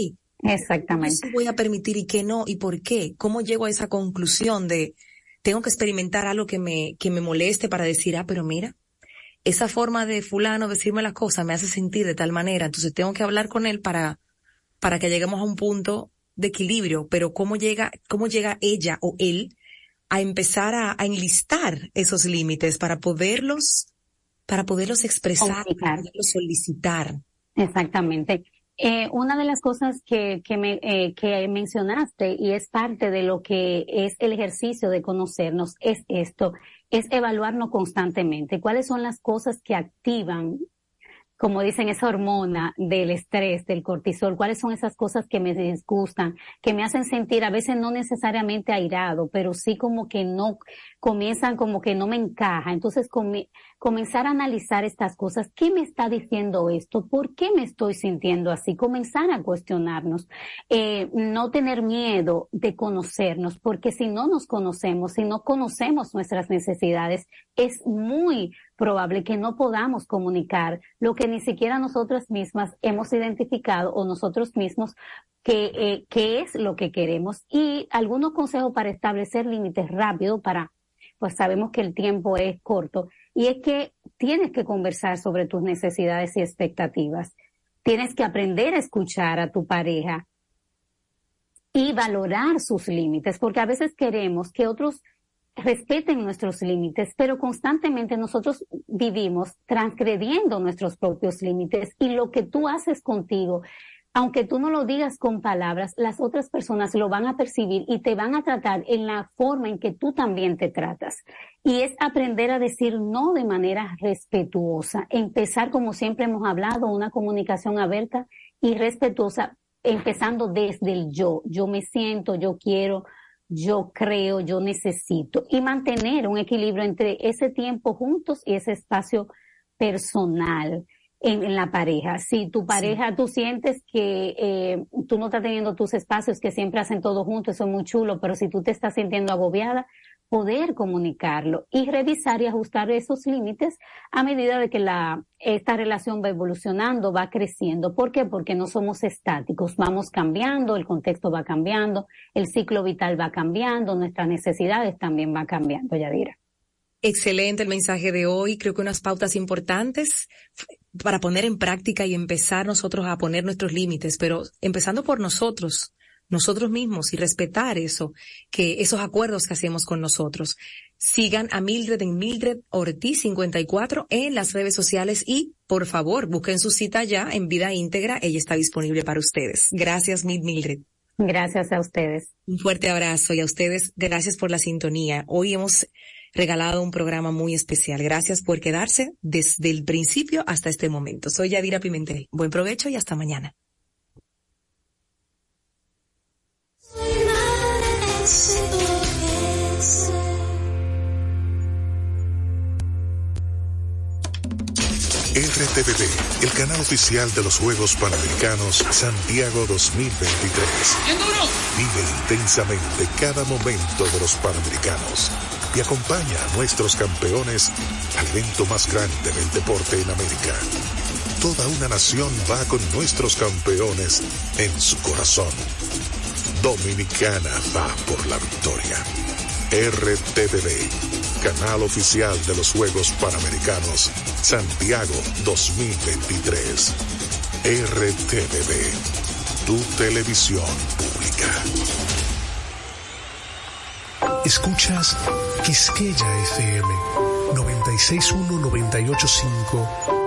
Exactamente. ¿qué voy a permitir y qué no y por qué? ¿Cómo llego a esa conclusión de tengo que experimentar algo que me, que me moleste para decir, ah, pero mira, esa forma de fulano decirme las cosas me hace sentir de tal manera, entonces tengo que hablar con él para, para que lleguemos a un punto de equilibrio, pero cómo llega, cómo llega ella o él a empezar a, a enlistar esos límites para poderlos para poderlos expresar, para poderlos solicitar. Exactamente. Eh, una de las cosas que, que, me, eh, que mencionaste y es parte de lo que es el ejercicio de conocernos es esto, es evaluarnos constantemente. ¿Cuáles son las cosas que activan como dicen, esa hormona del estrés, del cortisol, cuáles son esas cosas que me disgustan, que me hacen sentir a veces no necesariamente airado, pero sí como que no, comienzan como que no me encaja. Entonces comenzar a analizar estas cosas. ¿Qué me está diciendo esto? ¿Por qué me estoy sintiendo así? Comenzar a cuestionarnos. Eh, no tener miedo de conocernos, porque si no nos conocemos, si no conocemos nuestras necesidades, es muy probable que no podamos comunicar lo que ni siquiera nosotras mismas hemos identificado o nosotros mismos que, eh, es lo que queremos. Y algunos consejos para establecer límites rápido para pues sabemos que el tiempo es corto, y es que tienes que conversar sobre tus necesidades y expectativas. Tienes que aprender a escuchar a tu pareja y valorar sus límites, porque a veces queremos que otros respeten nuestros límites, pero constantemente nosotros vivimos transgrediendo nuestros propios límites y lo que tú haces contigo aunque tú no lo digas con palabras, las otras personas lo van a percibir y te van a tratar en la forma en que tú también te tratas. Y es aprender a decir no de manera respetuosa, empezar como siempre hemos hablado, una comunicación abierta y respetuosa, empezando desde el yo. Yo me siento, yo quiero, yo creo, yo necesito. Y mantener un equilibrio entre ese tiempo juntos y ese espacio personal en, la pareja. Si tu pareja, tú sientes que eh, tú no estás teniendo tus espacios, que siempre hacen todo juntos, eso es muy chulo, pero si tú te estás sintiendo agobiada, poder comunicarlo y revisar y ajustar esos límites a medida de que la, esta relación va evolucionando, va creciendo. ¿Por qué? Porque no somos estáticos, vamos cambiando, el contexto va cambiando, el ciclo vital va cambiando, nuestras necesidades también van cambiando, Yadira. Excelente el mensaje de hoy. Creo que unas pautas importantes para poner en práctica y empezar nosotros a poner nuestros límites, pero empezando por nosotros, nosotros mismos y respetar eso, que esos acuerdos que hacemos con nosotros. Sigan a Mildred en Mildred Ortiz 54 en las redes sociales y por favor busquen su cita ya en vida íntegra. Ella está disponible para ustedes. Gracias, Mildred. Gracias a ustedes. Un fuerte abrazo y a ustedes gracias por la sintonía. Hoy hemos regalado un programa muy especial. Gracias por quedarse desde el principio hasta este momento. Soy Yadira Pimentel. Buen provecho y hasta mañana. RTVD, el canal oficial de los Juegos Panamericanos Santiago 2023. Vive intensamente cada momento de los Panamericanos y acompaña a nuestros campeones al evento más grande del deporte en América. Toda una nación va con nuestros campeones en su corazón. Dominicana va por la victoria. RTVD, canal oficial de los Juegos Panamericanos Santiago 2023. RTVD, tu televisión pública. Escuchas Quisqueya FM 961 985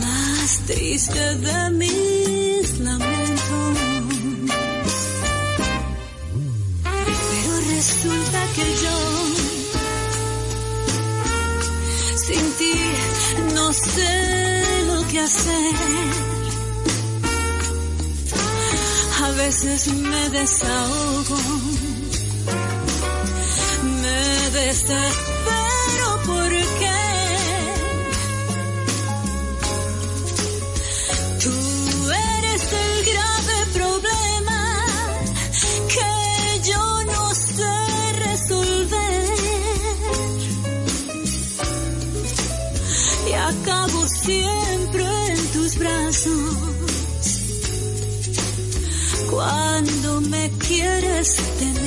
más triste de mis lamentos. Pero resulta que yo sin ti no sé lo que hacer. A veces me desahogo, me desespero quieres tener.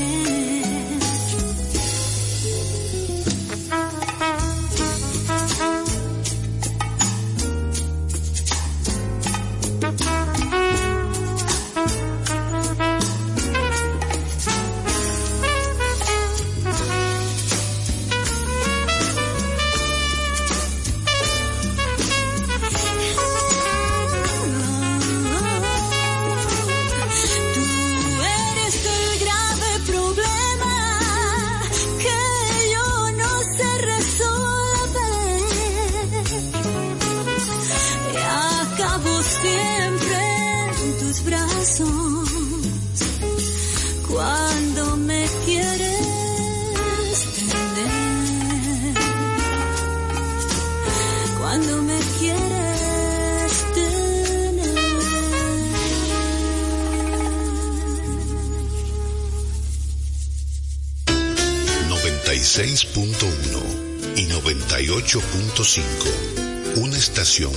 96.1 y 98.5. Una estación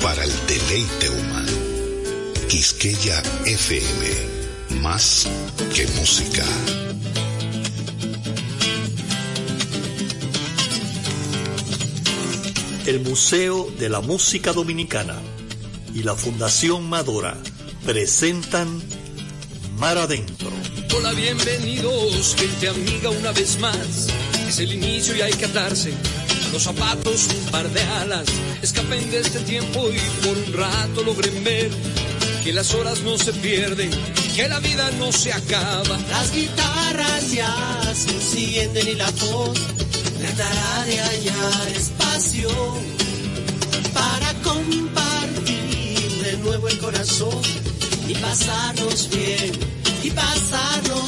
para el deleite humano. Quisqueya FM. Más que música. El Museo de la Música Dominicana y la Fundación Madora presentan Mar Adentro. Hola, bienvenidos, gente amiga, una vez más. El inicio y hay que atarse los zapatos, un par de alas. Escapen de este tiempo y por un rato logren ver que las horas no se pierden, que la vida no se acaba. Las guitarras ya se encienden y la voz tratará de hallar espacio para compartir de nuevo el corazón y pasarnos bien, y pasarnos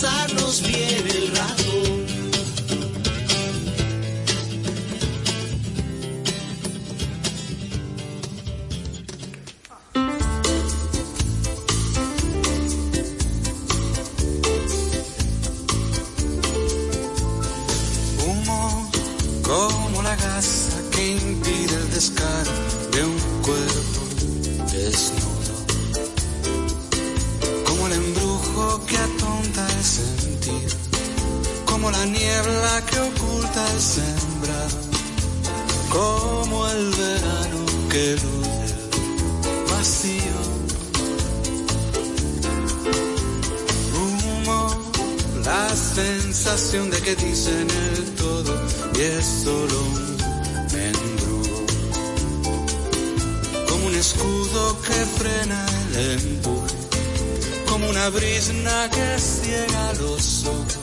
pasarnos bien el rato. Humo como la gasa que impide el descaro de un cuerpo desnudo. Sentido. Como la niebla que oculta el sembrado. Como el verano que el vacío. Humo, la sensación de que dicen el todo y es solo un mendrugo. Como un escudo que frena el empuje, como una brisna que ciega los ojos,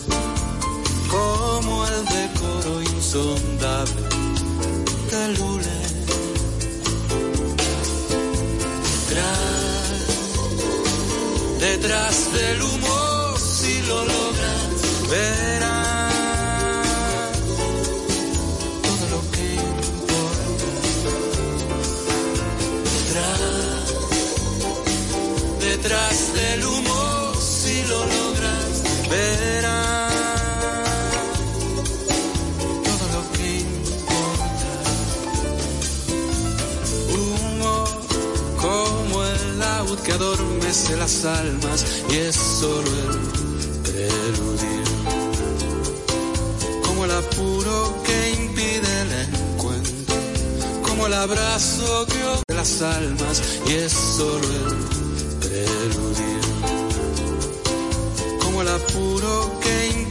como el decoro insondable del hule. Detrás, detrás del humo, si lo logras, verás que adormece las almas y es solo el preludio. Como el apuro que impide el encuentro, como el abrazo que de las almas y es solo el preludio. Como el apuro que impide